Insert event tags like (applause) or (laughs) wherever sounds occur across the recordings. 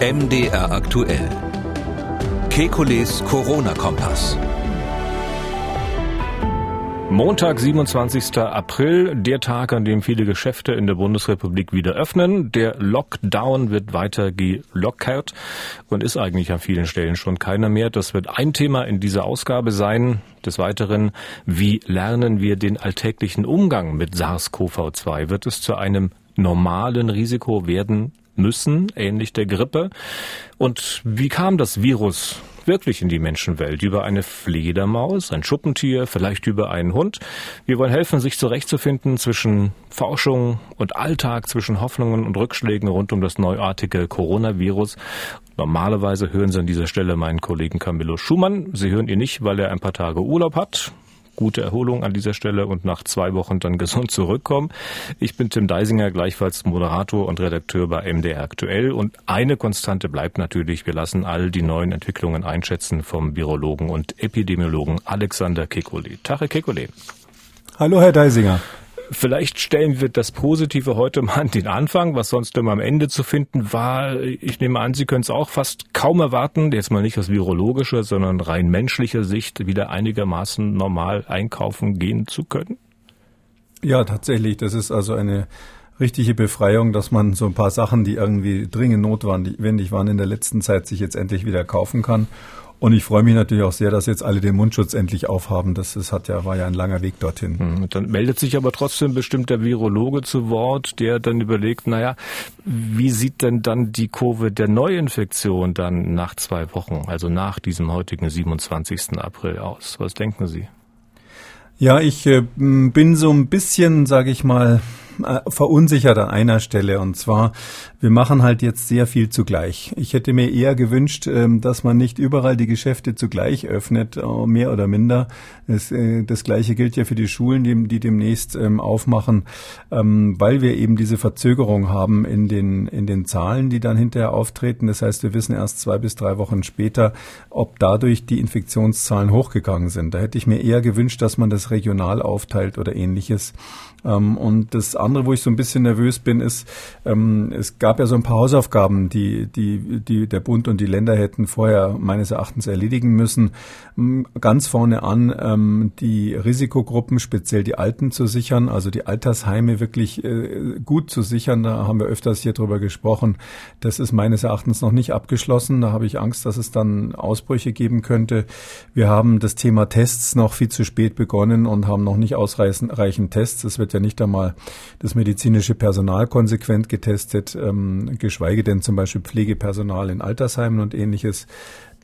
MDR aktuell. Kekules Corona-Kompass. Montag, 27. April, der Tag, an dem viele Geschäfte in der Bundesrepublik wieder öffnen. Der Lockdown wird weiter gelockert und ist eigentlich an vielen Stellen schon keiner mehr. Das wird ein Thema in dieser Ausgabe sein. Des Weiteren, wie lernen wir den alltäglichen Umgang mit SARS-CoV-2? Wird es zu einem normalen Risiko werden müssen, ähnlich der Grippe? Und wie kam das Virus wirklich in die Menschenwelt? Über eine Fledermaus, ein Schuppentier, vielleicht über einen Hund? Wir wollen helfen, sich zurechtzufinden zwischen Forschung und Alltag, zwischen Hoffnungen und Rückschlägen rund um das neuartige Coronavirus. Normalerweise hören Sie an dieser Stelle meinen Kollegen Camillo Schumann. Sie hören ihn nicht, weil er ein paar Tage Urlaub hat gute Erholung an dieser Stelle und nach zwei Wochen dann (laughs) gesund zurückkommen. Ich bin Tim Deisinger, gleichfalls Moderator und Redakteur bei MDR Aktuell. Und eine Konstante bleibt natürlich, wir lassen all die neuen Entwicklungen einschätzen vom Virologen und Epidemiologen Alexander Kekulé. Tache Kekulé. Hallo, Herr Deisinger. Vielleicht stellen wir das Positive heute mal an den Anfang, was sonst immer am Ende zu finden war. Ich nehme an, Sie können es auch fast kaum erwarten, jetzt mal nicht aus virologischer, sondern rein menschlicher Sicht, wieder einigermaßen normal einkaufen gehen zu können. Ja, tatsächlich. Das ist also eine richtige Befreiung, dass man so ein paar Sachen, die irgendwie dringend notwendig waren in der letzten Zeit, sich jetzt endlich wieder kaufen kann. Und ich freue mich natürlich auch sehr, dass jetzt alle den Mundschutz endlich aufhaben. Das, das hat ja, war ja ein langer Weg dorthin. Hm, dann meldet sich aber trotzdem bestimmt der Virologe zu Wort, der dann überlegt, naja, wie sieht denn dann die Kurve der Neuinfektion dann nach zwei Wochen, also nach diesem heutigen 27. April aus? Was denken Sie? Ja, ich äh, bin so ein bisschen, sage ich mal, verunsichert an einer Stelle. Und zwar, wir machen halt jetzt sehr viel zugleich. Ich hätte mir eher gewünscht, ähm, dass man nicht überall die Geschäfte zugleich öffnet, äh, mehr oder minder. Das, äh, das Gleiche gilt ja für die Schulen, die, die demnächst ähm, aufmachen, ähm, weil wir eben diese Verzögerung haben in den, in den Zahlen, die dann hinterher auftreten. Das heißt, wir wissen erst zwei bis drei Wochen später, ob dadurch die Infektionszahlen hochgegangen sind. Da hätte ich mir eher gewünscht, dass man das regional aufteilt oder ähnliches. Und das andere, wo ich so ein bisschen nervös bin, ist, ähm, es gab ja so ein paar Hausaufgaben, die, die, die der Bund und die Länder hätten vorher meines Erachtens erledigen müssen. Ganz vorne an ähm, die Risikogruppen, speziell die Alten zu sichern, also die Altersheime wirklich äh, gut zu sichern. Da haben wir öfters hier drüber gesprochen. Das ist meines Erachtens noch nicht abgeschlossen. Da habe ich Angst, dass es dann Ausbrüche geben könnte. Wir haben das Thema Tests noch viel zu spät begonnen und haben noch nicht ausreichend Tests. Es wird ja nicht einmal das Medizin medizinische Personal konsequent getestet, ähm, geschweige denn zum Beispiel Pflegepersonal in Altersheimen und ähnliches.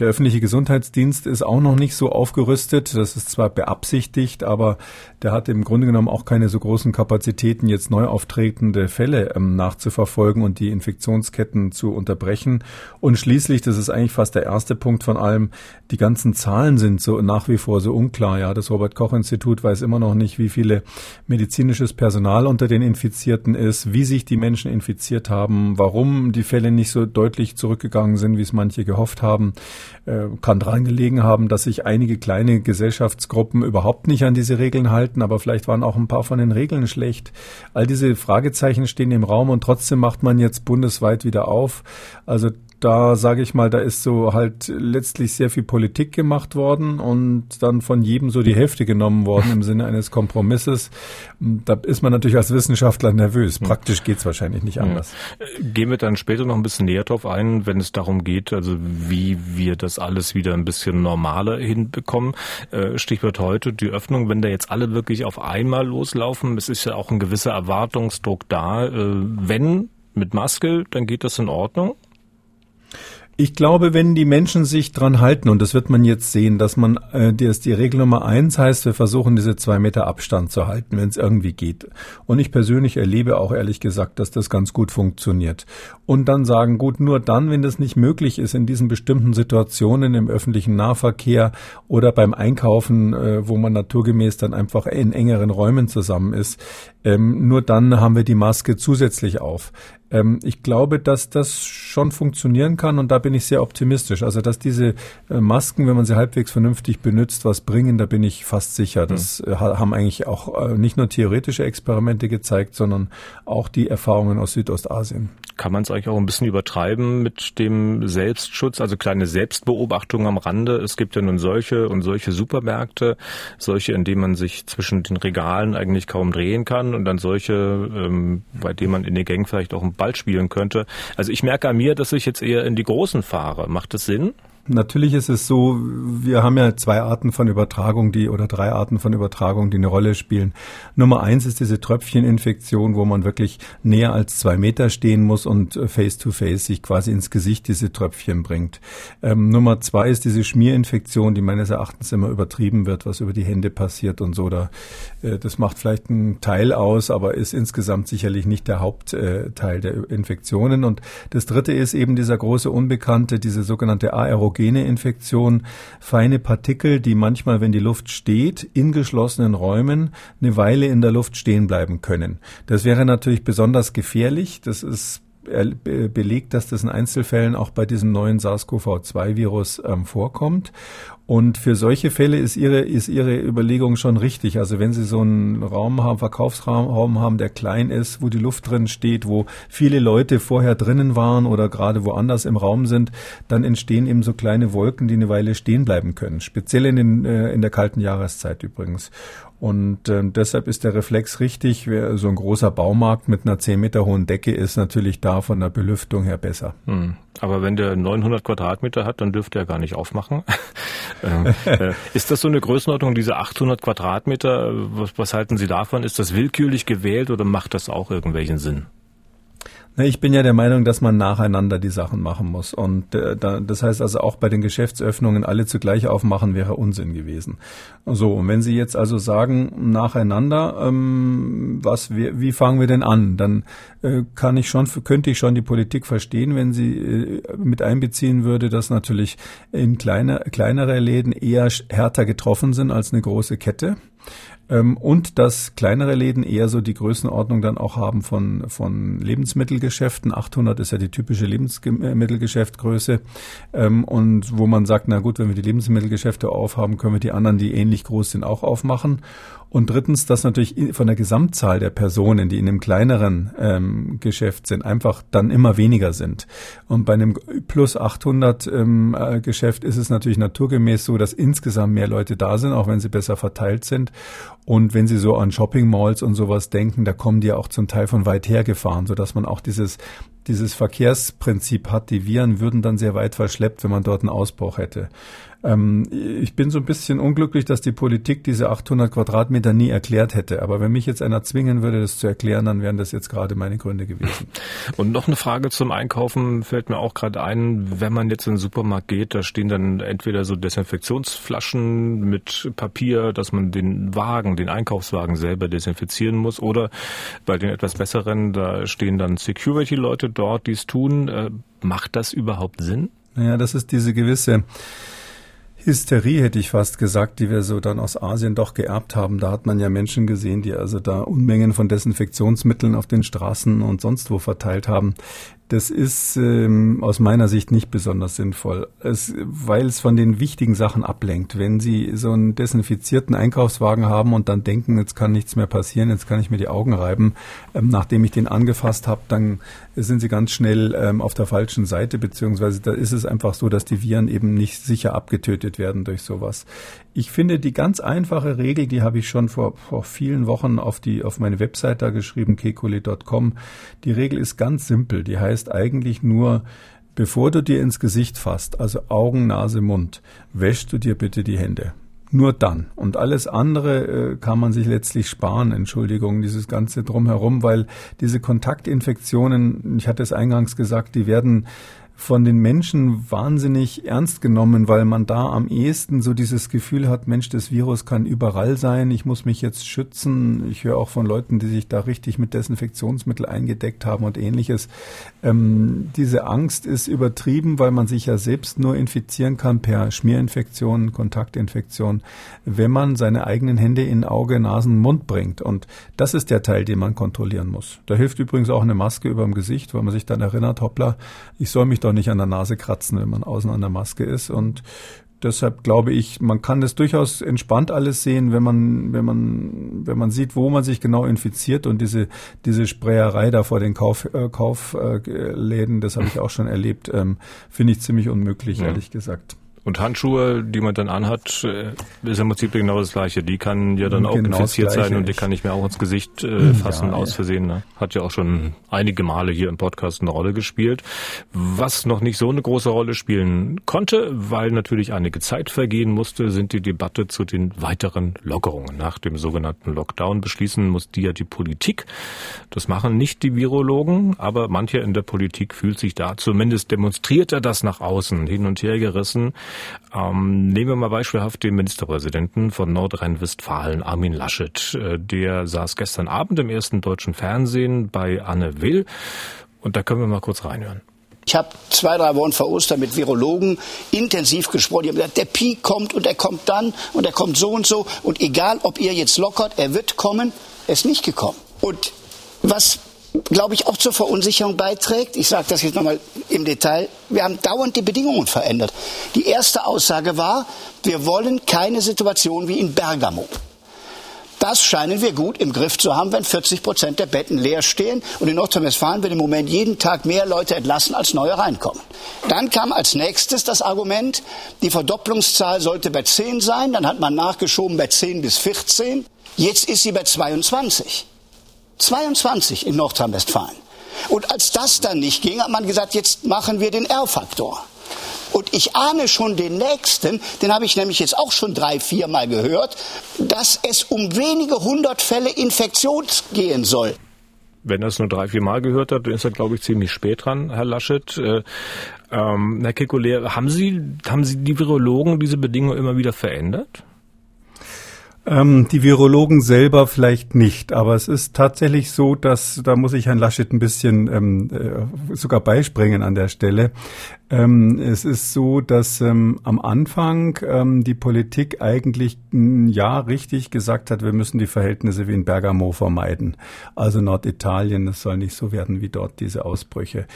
Der öffentliche Gesundheitsdienst ist auch noch nicht so aufgerüstet. Das ist zwar beabsichtigt, aber der hat im Grunde genommen auch keine so großen Kapazitäten, jetzt neu auftretende Fälle ähm, nachzuverfolgen und die Infektionsketten zu unterbrechen. Und schließlich, das ist eigentlich fast der erste Punkt von allem, die ganzen Zahlen sind so nach wie vor so unklar. Ja, das Robert Koch Institut weiß immer noch nicht, wie viele medizinisches Personal unter den Infizierten ist, wie sich die Menschen infiziert haben, warum die Fälle nicht so deutlich zurückgegangen sind, wie es manche gehofft haben. Äh, kann dran gelegen haben, dass sich einige kleine Gesellschaftsgruppen überhaupt nicht an diese Regeln halten, aber vielleicht waren auch ein paar von den Regeln schlecht. All diese Fragezeichen stehen im Raum und trotzdem macht man jetzt bundesweit wieder auf. Also da sage ich mal, da ist so halt letztlich sehr viel Politik gemacht worden und dann von jedem so die Hälfte genommen worden im Sinne eines Kompromisses. Da ist man natürlich als Wissenschaftler nervös. Hm. Praktisch geht's wahrscheinlich nicht anders. Gehen wir dann später noch ein bisschen näher drauf ein, wenn es darum geht, also wie wir das alles wieder ein bisschen normaler hinbekommen. Äh, Stichwort heute, die Öffnung, wenn da jetzt alle wirklich auf einmal loslaufen, es ist ja auch ein gewisser Erwartungsdruck da. Äh, wenn mit Maske, dann geht das in Ordnung. Ich glaube, wenn die Menschen sich dran halten, und das wird man jetzt sehen, dass man, äh, die, die Regel Nummer eins heißt, wir versuchen diese zwei Meter Abstand zu halten, wenn es irgendwie geht. Und ich persönlich erlebe auch ehrlich gesagt, dass das ganz gut funktioniert. Und dann sagen, gut, nur dann, wenn das nicht möglich ist, in diesen bestimmten Situationen im öffentlichen Nahverkehr oder beim Einkaufen, äh, wo man naturgemäß dann einfach in engeren Räumen zusammen ist, ähm, nur dann haben wir die Maske zusätzlich auf. Ähm, ich glaube, dass das schon funktionieren kann und da bin ich sehr optimistisch. Also, dass diese äh, Masken, wenn man sie halbwegs vernünftig benutzt, was bringen, da bin ich fast sicher. Das mhm. haben eigentlich auch äh, nicht nur theoretische Experimente gezeigt, sondern auch die Erfahrungen aus Südostasien. kann man es eigentlich auch ein bisschen übertreiben mit dem Selbstschutz, also kleine Selbstbeobachtung am Rande. Es gibt ja nun solche und solche Supermärkte, solche, in denen man sich zwischen den Regalen eigentlich kaum drehen kann und dann solche, ähm, bei denen man in den Gängen vielleicht auch einen Ball spielen könnte. Also ich merke an mir, dass ich jetzt eher in die großen fahre. Macht das Sinn? Natürlich ist es so, wir haben ja zwei Arten von Übertragung, die oder drei Arten von Übertragung, die eine Rolle spielen. Nummer eins ist diese Tröpfcheninfektion, wo man wirklich näher als zwei Meter stehen muss und face to face sich quasi ins Gesicht diese Tröpfchen bringt. Ähm, Nummer zwei ist diese Schmierinfektion, die meines Erachtens immer übertrieben wird, was über die Hände passiert und so. Da, äh, das macht vielleicht einen Teil aus, aber ist insgesamt sicherlich nicht der Hauptteil äh, der Infektionen. Und das dritte ist eben dieser große Unbekannte, diese sogenannte Aerogene pathogene Infektion, feine Partikel, die manchmal, wenn die Luft steht, in geschlossenen Räumen eine Weile in der Luft stehen bleiben können. Das wäre natürlich besonders gefährlich. Das ist belegt, dass das in Einzelfällen auch bei diesem neuen SARS-CoV-2-Virus ähm, vorkommt. Und für solche Fälle ist Ihre, ist Ihre Überlegung schon richtig. Also wenn Sie so einen Raum haben, Verkaufsraum haben, der klein ist, wo die Luft drin steht, wo viele Leute vorher drinnen waren oder gerade woanders im Raum sind, dann entstehen eben so kleine Wolken, die eine Weile stehen bleiben können. Speziell in, den, äh, in der kalten Jahreszeit übrigens. Und äh, deshalb ist der Reflex richtig. So ein großer Baumarkt mit einer 10 Meter hohen Decke ist natürlich da von der Belüftung her besser. Hm. Aber wenn der 900 Quadratmeter hat, dann dürfte er gar nicht aufmachen. (laughs) ähm, (laughs) äh, ist das so eine Größenordnung, diese 800 Quadratmeter? Was, was halten Sie davon? Ist das willkürlich gewählt oder macht das auch irgendwelchen Sinn? Ich bin ja der Meinung, dass man nacheinander die Sachen machen muss. Und äh, da, das heißt also auch bei den Geschäftsöffnungen alle zugleich aufmachen wäre Unsinn gewesen. So, und wenn Sie jetzt also sagen, nacheinander, ähm, was, wie, fangen wir denn an? Dann äh, kann ich schon, könnte ich schon die Politik verstehen, wenn sie äh, mit einbeziehen würde, dass natürlich in kleine, kleinere Läden eher härter getroffen sind als eine große Kette. Ähm, und dass kleinere Läden eher so die Größenordnung dann auch haben von, von Lebensmittelgeschäften. 800 ist ja die typische Lebensmittelgeschäftgröße. Ähm, und wo man sagt, na gut, wenn wir die Lebensmittelgeschäfte aufhaben, können wir die anderen, die ähnlich groß sind, auch aufmachen. Und drittens, dass natürlich von der Gesamtzahl der Personen, die in einem kleineren ähm, Geschäft sind, einfach dann immer weniger sind. Und bei einem plus 800 ähm, äh, Geschäft ist es natürlich naturgemäß so, dass insgesamt mehr Leute da sind, auch wenn sie besser verteilt sind. Und wenn Sie so an Shopping Malls und sowas denken, da kommen die ja auch zum Teil von weit her gefahren, sodass man auch dieses dieses Verkehrsprinzip hat. Die Viren würden dann sehr weit verschleppt, wenn man dort einen Ausbruch hätte. Ähm, ich bin so ein bisschen unglücklich, dass die Politik diese 800 Quadratmeter nie erklärt hätte. Aber wenn mich jetzt einer zwingen würde, das zu erklären, dann wären das jetzt gerade meine Gründe gewesen. (laughs) Und noch eine Frage zum Einkaufen fällt mir auch gerade ein. Wenn man jetzt in den Supermarkt geht, da stehen dann entweder so Desinfektionsflaschen mit Papier, dass man den Wagen, den Einkaufswagen selber desinfizieren muss. Oder bei den etwas besseren, da stehen dann Security-Leute dort, die es tun. Äh, macht das überhaupt Sinn? Naja, das ist diese gewisse Hysterie, hätte ich fast gesagt, die wir so dann aus Asien doch geerbt haben. Da hat man ja Menschen gesehen, die also da Unmengen von Desinfektionsmitteln auf den Straßen und sonst wo verteilt haben. Das ist ähm, aus meiner Sicht nicht besonders sinnvoll, es, weil es von den wichtigen Sachen ablenkt. Wenn Sie so einen desinfizierten Einkaufswagen haben und dann denken, jetzt kann nichts mehr passieren, jetzt kann ich mir die Augen reiben, ähm, nachdem ich den angefasst habe, dann sind Sie ganz schnell ähm, auf der falschen Seite, beziehungsweise da ist es einfach so, dass die Viren eben nicht sicher abgetötet werden durch sowas. Ich finde die ganz einfache Regel, die habe ich schon vor, vor vielen Wochen auf die auf meine Website da geschrieben, kekuli.com. Die Regel ist ganz simpel. Die heißt eigentlich nur, bevor du dir ins Gesicht fasst, also Augen, Nase, Mund, wäschst du dir bitte die Hände. Nur dann. Und alles andere äh, kann man sich letztlich sparen, Entschuldigung, dieses ganze drumherum, weil diese Kontaktinfektionen, ich hatte es eingangs gesagt, die werden von den Menschen wahnsinnig ernst genommen, weil man da am ehesten so dieses Gefühl hat, Mensch, das Virus kann überall sein, ich muss mich jetzt schützen. Ich höre auch von Leuten, die sich da richtig mit Desinfektionsmittel eingedeckt haben und ähnliches. Ähm, diese Angst ist übertrieben, weil man sich ja selbst nur infizieren kann per Schmierinfektion, Kontaktinfektion, wenn man seine eigenen Hände in Auge, Nasen, Mund bringt. Und das ist der Teil, den man kontrollieren muss. Da hilft übrigens auch eine Maske über dem Gesicht, weil man sich dann erinnert, hoppla, ich soll mich doch nicht an der Nase kratzen, wenn man außen an der Maske ist. Und deshalb glaube ich, man kann das durchaus entspannt alles sehen, wenn man, wenn man, wenn man sieht, wo man sich genau infiziert und diese, diese Sprayerei da vor den Kauf, äh, Kaufläden, das habe ich auch schon erlebt, ähm, finde ich ziemlich unmöglich, ja. ehrlich gesagt. Und Handschuhe, die man dann anhat, äh, ist im Prinzip genau das Gleiche. Die kann ja dann auch genau infiziert sein und die kann ich mir auch ins Gesicht äh, fassen, ja, aus Versehen. Ne? Hat ja auch schon einige Male hier im Podcast eine Rolle gespielt. Was noch nicht so eine große Rolle spielen konnte, weil natürlich einige Zeit vergehen musste, sind die Debatte zu den weiteren Lockerungen. Nach dem sogenannten Lockdown beschließen muss die ja die Politik. Das machen nicht die Virologen, aber mancher in der Politik fühlt sich da, zumindest demonstriert er das nach außen, hin und her gerissen. Ähm, nehmen wir mal beispielhaft den Ministerpräsidenten von Nordrhein-Westfalen, Armin Laschet. Äh, der saß gestern Abend im ersten deutschen Fernsehen bei Anne Will. Und da können wir mal kurz reinhören. Ich habe zwei, drei Wochen vor Ostern mit Virologen intensiv gesprochen. Die haben gesagt, der Peak kommt und er kommt dann und er kommt so und so. Und egal, ob ihr jetzt lockert, er wird kommen, er ist nicht gekommen. Und was glaube ich, auch zur Verunsicherung beiträgt. Ich sage das jetzt nochmal im Detail. Wir haben dauernd die Bedingungen verändert. Die erste Aussage war, wir wollen keine Situation wie in Bergamo. Das scheinen wir gut im Griff zu haben, wenn 40 Prozent der Betten leer stehen. Und in Nordrhein-Westfalen wird im Moment jeden Tag mehr Leute entlassen, als neue reinkommen. Dann kam als nächstes das Argument, die Verdopplungszahl sollte bei 10 sein. Dann hat man nachgeschoben bei 10 bis 14. Jetzt ist sie bei 22. 22 in Nordrhein-Westfalen. Und als das dann nicht ging, hat man gesagt, jetzt machen wir den R-Faktor. Und ich ahne schon den nächsten, den habe ich nämlich jetzt auch schon drei, vier Mal gehört, dass es um wenige hundert Fälle Infektion gehen soll. Wenn er es nur drei, vier Mal gehört hat, dann ist er, glaube ich, ziemlich spät dran, Herr Laschet. Äh, ähm, Herr Kekulé, haben Sie, haben Sie die Virologen diese Bedingungen immer wieder verändert? Ähm, die Virologen selber vielleicht nicht, aber es ist tatsächlich so, dass da muss ich Herrn Laschet ein bisschen ähm, äh, sogar beispringen an der Stelle. Ähm, es ist so, dass ähm, am Anfang ähm, die Politik eigentlich Jahr richtig gesagt hat, wir müssen die Verhältnisse wie in Bergamo vermeiden. Also Norditalien, das soll nicht so werden wie dort diese Ausbrüche.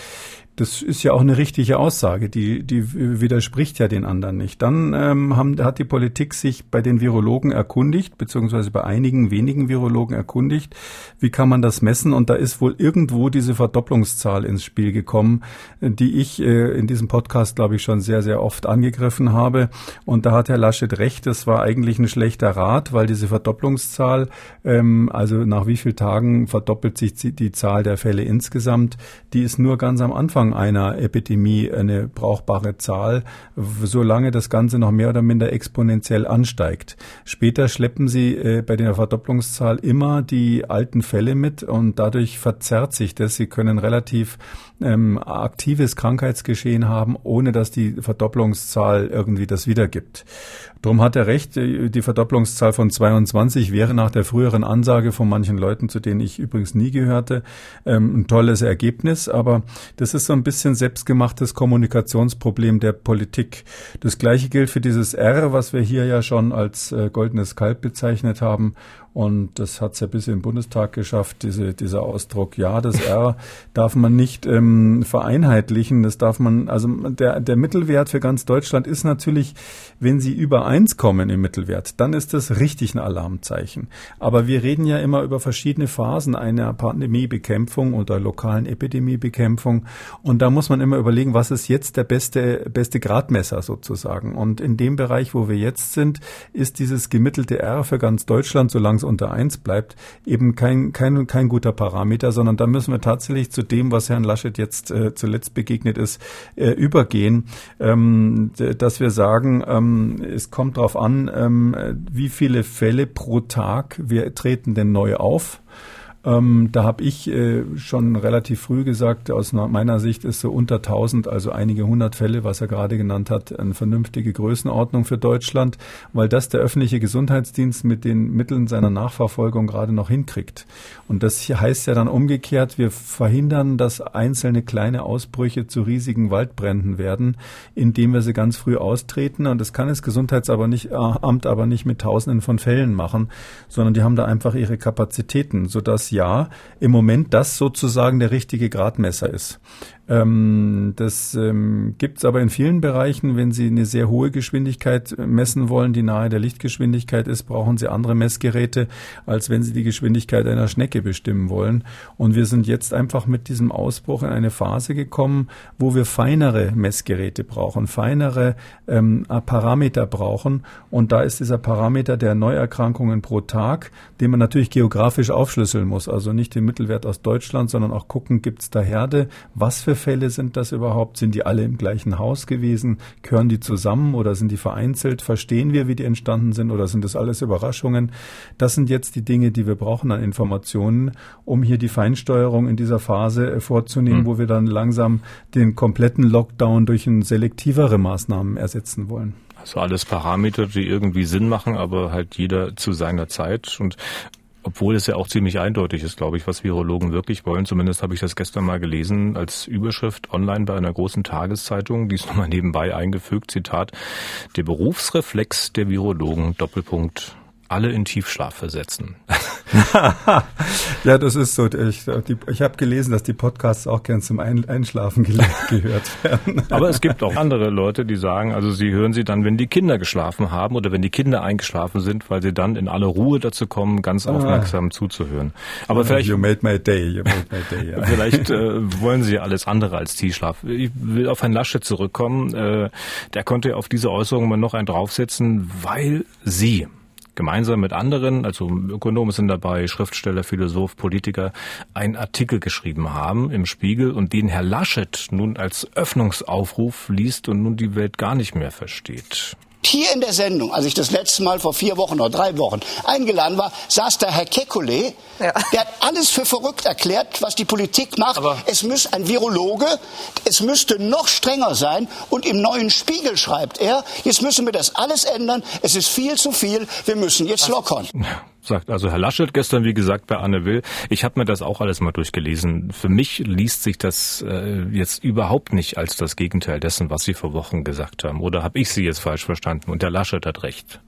Das ist ja auch eine richtige Aussage, die, die widerspricht ja den anderen nicht. Dann ähm, haben, hat die Politik sich bei den Virologen erkundigt, beziehungsweise bei einigen wenigen Virologen erkundigt, wie kann man das messen? Und da ist wohl irgendwo diese Verdopplungszahl ins Spiel gekommen, die ich äh, in diesem Podcast, glaube ich, schon sehr, sehr oft angegriffen habe. Und da hat Herr Laschet recht, das war eigentlich ein schlechter Rat, weil diese Verdopplungszahl, ähm, also nach wie vielen Tagen verdoppelt sich die Zahl der Fälle insgesamt, die ist nur ganz am Anfang Anfang einer Epidemie eine brauchbare Zahl, solange das Ganze noch mehr oder minder exponentiell ansteigt. Später schleppen sie äh, bei der Verdopplungszahl immer die alten Fälle mit und dadurch verzerrt sich das. Sie können relativ ähm, aktives Krankheitsgeschehen haben, ohne dass die Verdopplungszahl irgendwie das wiedergibt. Darum hat er recht, die Verdopplungszahl von 22 wäre nach der früheren Ansage von manchen Leuten, zu denen ich übrigens nie gehörte, ähm, ein tolles Ergebnis. Aber das ist so ein bisschen selbstgemachtes Kommunikationsproblem der Politik. Das gleiche gilt für dieses R, was wir hier ja schon als äh, goldenes Kalb bezeichnet haben und das hat es ja bis in den Bundestag geschafft, diese, dieser Ausdruck, ja, das R darf man nicht ähm, vereinheitlichen. Das darf man, also der, der Mittelwert für ganz Deutschland ist natürlich, wenn Sie über eins kommen im Mittelwert, dann ist das richtig ein Alarmzeichen. Aber wir reden ja immer über verschiedene Phasen einer Pandemiebekämpfung oder lokalen Epidemiebekämpfung. Und da muss man immer überlegen, was ist jetzt der beste, beste Gradmesser sozusagen. Und in dem Bereich, wo wir jetzt sind, ist dieses gemittelte R für ganz Deutschland, solange es unter eins bleibt, eben kein, kein, kein guter Parameter, sondern da müssen wir tatsächlich zu dem, was Herrn Laschet jetzt äh, zuletzt begegnet ist, äh, übergehen, ähm, dass wir sagen, ähm, es kommt darauf an, ähm, wie viele Fälle pro Tag wir treten denn neu auf. Ähm, da habe ich äh, schon relativ früh gesagt, aus meiner Sicht ist so unter 1000, also einige hundert Fälle, was er gerade genannt hat, eine vernünftige Größenordnung für Deutschland, weil das der öffentliche Gesundheitsdienst mit den Mitteln seiner Nachverfolgung gerade noch hinkriegt. Und das heißt ja dann umgekehrt, wir verhindern, dass einzelne kleine Ausbrüche zu riesigen Waldbränden werden, indem wir sie ganz früh austreten. Und das kann das Gesundheitsamt aber nicht, äh, aber nicht mit Tausenden von Fällen machen, sondern die haben da einfach ihre Kapazitäten, sodass ja im Moment das sozusagen der richtige Gradmesser ist. Ähm, das ähm, gibt es aber in vielen Bereichen. Wenn Sie eine sehr hohe Geschwindigkeit messen wollen, die nahe der Lichtgeschwindigkeit ist, brauchen Sie andere Messgeräte, als wenn Sie die Geschwindigkeit einer Schnecke bestimmen wollen. Und wir sind jetzt einfach mit diesem Ausbruch in eine Phase gekommen, wo wir feinere Messgeräte brauchen, feinere ähm, Parameter brauchen. Und da ist dieser Parameter der Neuerkrankungen pro Tag, den man natürlich geografisch aufschlüsseln muss. Also nicht den Mittelwert aus Deutschland, sondern auch gucken, gibt es da Herde, was für Fälle sind das überhaupt? Sind die alle im gleichen Haus gewesen? Gehören die zusammen oder sind die vereinzelt? Verstehen wir, wie die entstanden sind oder sind das alles Überraschungen? Das sind jetzt die Dinge, die wir brauchen an Informationen, um hier die Feinsteuerung in dieser Phase äh, vorzunehmen, mhm. wo wir dann langsam den kompletten Lockdown durch ein selektivere Maßnahmen ersetzen wollen. Also alles Parameter, die irgendwie Sinn machen, aber halt jeder zu seiner Zeit. Und obwohl es ja auch ziemlich eindeutig ist, glaube ich, was Virologen wirklich wollen. Zumindest habe ich das gestern mal gelesen als Überschrift online bei einer großen Tageszeitung. Die ist nochmal nebenbei eingefügt. Zitat. Der Berufsreflex der Virologen. Doppelpunkt alle in Tiefschlaf versetzen. (laughs) ja, das ist so. Ich, ich habe gelesen, dass die Podcasts auch gern zum Einschlafen (laughs) gehört werden. Aber es gibt auch andere Leute, die sagen, also sie hören sie dann, wenn die Kinder geschlafen haben oder wenn die Kinder eingeschlafen sind, weil sie dann in alle Ruhe dazu kommen, ganz ah. aufmerksam zuzuhören. Aber vielleicht. You made my day. You made my day. Ja. Vielleicht äh, (laughs) wollen sie alles andere als Tiefschlaf. Ich will auf Herrn Lasche zurückkommen. Äh, der konnte auf diese Äußerung mal noch einen draufsetzen, weil sie gemeinsam mit anderen, also Ökonomen sind dabei, Schriftsteller, Philosoph, Politiker, einen Artikel geschrieben haben im Spiegel und den Herr Laschet nun als Öffnungsaufruf liest und nun die Welt gar nicht mehr versteht. Hier in der Sendung, als ich das letzte Mal vor vier Wochen oder drei Wochen eingeladen war, saß der Herr Kekulé. Ja. Der hat alles für verrückt erklärt, was die Politik macht. Aber es muss ein Virologe, es müsste noch strenger sein. Und im neuen Spiegel schreibt er, jetzt müssen wir das alles ändern. Es ist viel zu viel. Wir müssen jetzt lockern (laughs) sagt also Herr Laschet gestern, wie gesagt, bei Anne Will. Ich habe mir das auch alles mal durchgelesen. Für mich liest sich das äh, jetzt überhaupt nicht als das Gegenteil dessen, was Sie vor Wochen gesagt haben. Oder habe ich Sie jetzt falsch verstanden? Und Herr Laschet hat recht.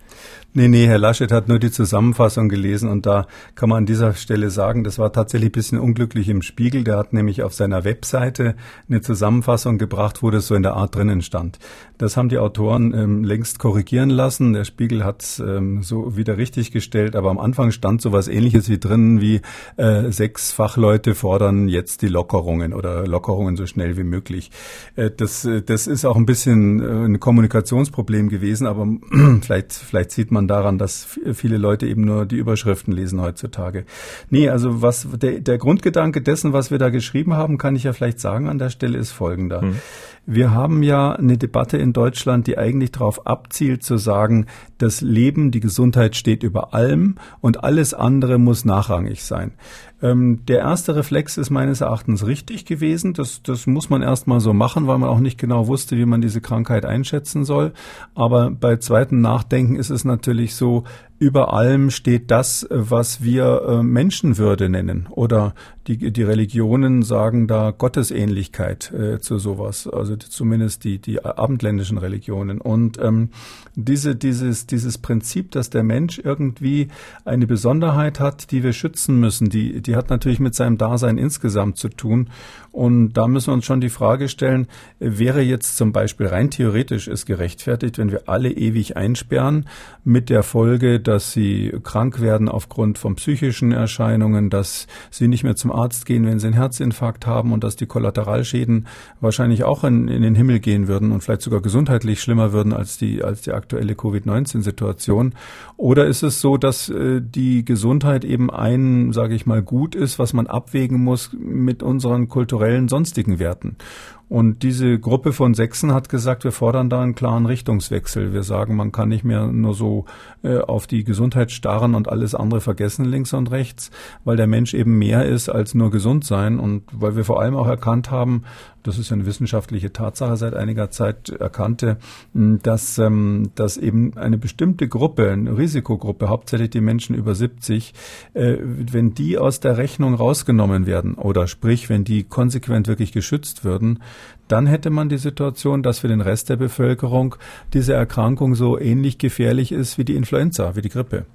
Nee, nee, Herr Laschet hat nur die Zusammenfassung gelesen und da kann man an dieser Stelle sagen, das war tatsächlich ein bisschen unglücklich im Spiegel. Der hat nämlich auf seiner Webseite eine Zusammenfassung gebracht, wo das so in der Art drinnen stand. Das haben die Autoren ähm, längst korrigieren lassen. Der Spiegel hat es ähm, so wieder richtig gestellt, aber am Anfang stand so was ähnliches wie drinnen, wie äh, sechs Fachleute fordern jetzt die Lockerungen oder Lockerungen so schnell wie möglich. Äh, das, äh, das ist auch ein bisschen äh, ein Kommunikationsproblem gewesen, aber (clears throat) vielleicht, vielleicht sieht man man daran, dass viele Leute eben nur die Überschriften lesen heutzutage. Nee, also was der, der Grundgedanke dessen, was wir da geschrieben haben, kann ich ja vielleicht sagen an der Stelle, ist folgender. Hm. Wir haben ja eine Debatte in Deutschland, die eigentlich darauf abzielt zu sagen, das Leben, die Gesundheit steht über allem und alles andere muss nachrangig sein. Ähm, der erste Reflex ist meines Erachtens richtig gewesen. Das, das muss man erstmal so machen, weil man auch nicht genau wusste, wie man diese Krankheit einschätzen soll. Aber bei zweitem Nachdenken ist es natürlich so, über allem steht das, was wir äh, Menschenwürde nennen. Oder die, die Religionen sagen da Gottesähnlichkeit äh, zu sowas. Also zumindest die, die abendländischen Religionen. Und ähm, diese, dieses, dieses Prinzip, dass der Mensch irgendwie eine Besonderheit hat, die wir schützen müssen, die, die hat natürlich mit seinem Dasein insgesamt zu tun. Und da müssen wir uns schon die Frage stellen, wäre jetzt zum Beispiel rein theoretisch es gerechtfertigt, wenn wir alle ewig einsperren, mit der Folge, dass sie krank werden aufgrund von psychischen Erscheinungen, dass sie nicht mehr zum Arzt gehen, wenn sie einen Herzinfarkt haben und dass die Kollateralschäden wahrscheinlich auch in, in den Himmel gehen würden und vielleicht sogar gesundheitlich schlimmer würden als die, als die aktuelle Covid-19-Situation. Oder ist es so, dass äh, die Gesundheit eben ein, sage ich mal, Gut ist, was man abwägen muss mit unseren kulturellen sonstigen Werten? Und diese Gruppe von Sechsen hat gesagt, wir fordern da einen klaren Richtungswechsel. Wir sagen, man kann nicht mehr nur so äh, auf die Gesundheit starren und alles andere vergessen links und rechts, weil der Mensch eben mehr ist als nur gesund sein und weil wir vor allem auch erkannt haben, das ist ja eine wissenschaftliche Tatsache seit einiger Zeit erkannte, dass, ähm, dass eben eine bestimmte Gruppe, eine Risikogruppe, hauptsächlich die Menschen über 70, äh, wenn die aus der Rechnung rausgenommen werden oder sprich, wenn die konsequent wirklich geschützt würden, dann hätte man die Situation, dass für den Rest der Bevölkerung diese Erkrankung so ähnlich gefährlich ist wie die Influenza, wie die Grippe.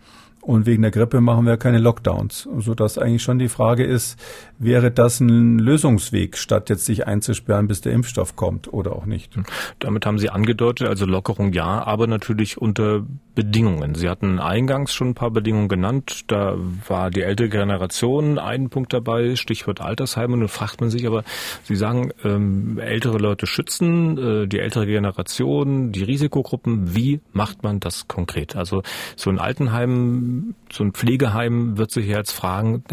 Und wegen der Grippe machen wir keine Lockdowns. Sodass eigentlich schon die Frage ist, wäre das ein Lösungsweg, statt jetzt sich einzusperren, bis der Impfstoff kommt oder auch nicht? Damit haben Sie angedeutet, also Lockerung ja, aber natürlich unter Bedingungen. Sie hatten eingangs schon ein paar Bedingungen genannt. Da war die ältere Generation ein Punkt dabei, Stichwort Altersheim. Und nun fragt man sich aber, Sie sagen, ähm, ältere Leute schützen, äh, die ältere Generation, die Risikogruppen. Wie macht man das konkret? Also so ein Altenheim, so ein Pflegeheim wird sich jetzt fragen,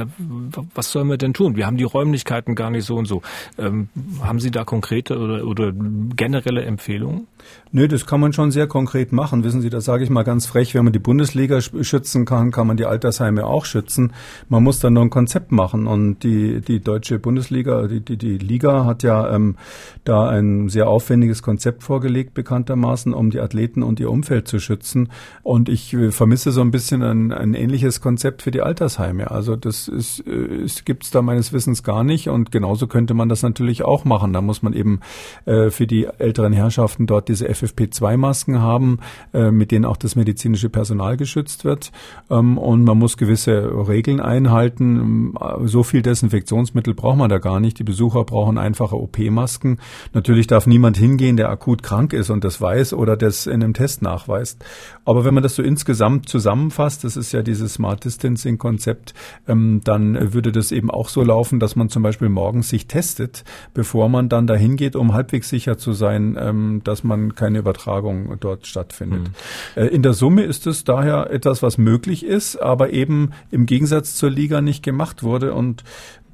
was sollen wir denn tun? Wir haben die Räumlichkeiten gar nicht so und so. Ähm, haben Sie da konkrete oder, oder generelle Empfehlungen? Nö, das kann man schon sehr konkret machen. Wissen Sie, das sage ich mal ganz frech, wenn man die Bundesliga schützen kann, kann man die Altersheime auch schützen. Man muss dann nur ein Konzept machen. Und die, die deutsche Bundesliga, die, die, die Liga hat ja ähm, da ein sehr aufwendiges Konzept vorgelegt, bekanntermaßen, um die Athleten und ihr Umfeld zu schützen. Und ich äh, vermisse so ein bisschen ein, ein ähnliches Konzept für die Altersheime. Also das ist, äh, es gibt's da meines Wissens gar nicht. Und genauso könnte man das natürlich auch machen. Da muss man eben äh, für die älteren Herrschaften dort diese FFP2-Masken haben, äh, mit denen auch das medizinische Personal geschützt wird. Ähm, und man muss gewisse Regeln einhalten. So viel Desinfektionsmittel braucht man da gar nicht. Die Besucher brauchen einfache OP-Masken. Natürlich darf niemand hingehen, der akut krank ist und das weiß oder das in einem Test nachweist. Aber wenn man das so insgesamt zusammenfasst, das ist ja dieses Smart Distancing-Konzept, ähm, dann würde das eben auch so laufen, dass man zum Beispiel morgens sich testet, bevor man dann dahin geht, um halbwegs sicher zu sein, ähm, dass man keine Übertragung dort stattfindet. Mhm. in der Summe ist es daher etwas, was möglich ist, aber eben im Gegensatz zur Liga nicht gemacht wurde. Und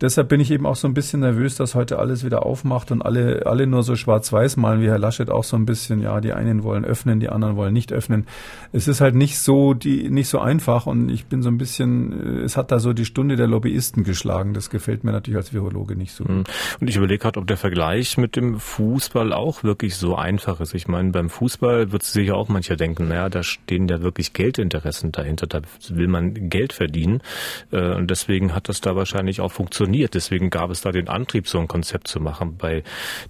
deshalb bin ich eben auch so ein bisschen nervös, dass heute alles wieder aufmacht und alle, alle nur so schwarz-weiß malen, wie Herr Laschet auch so ein bisschen, ja, die einen wollen öffnen, die anderen wollen nicht öffnen. Es ist halt nicht so, die, nicht so einfach und ich bin so ein bisschen, es hat da so die Stunde der Lobbyisten geschlagen. Das gefällt mir natürlich als Virologe nicht so. Mhm. Und ich überlege gerade, ob der Vergleich mit dem Fußball auch wirklich so einfach ist. Ich meine, beim Fußball wird sich ja auch mancher denken, naja, da stehen ja wirklich Geldinteressen dahinter, da will man Geld verdienen. Äh, und deswegen hat das da wahrscheinlich auch funktioniert funktioniert. Deswegen gab es da den Antrieb, so ein Konzept zu machen. Bei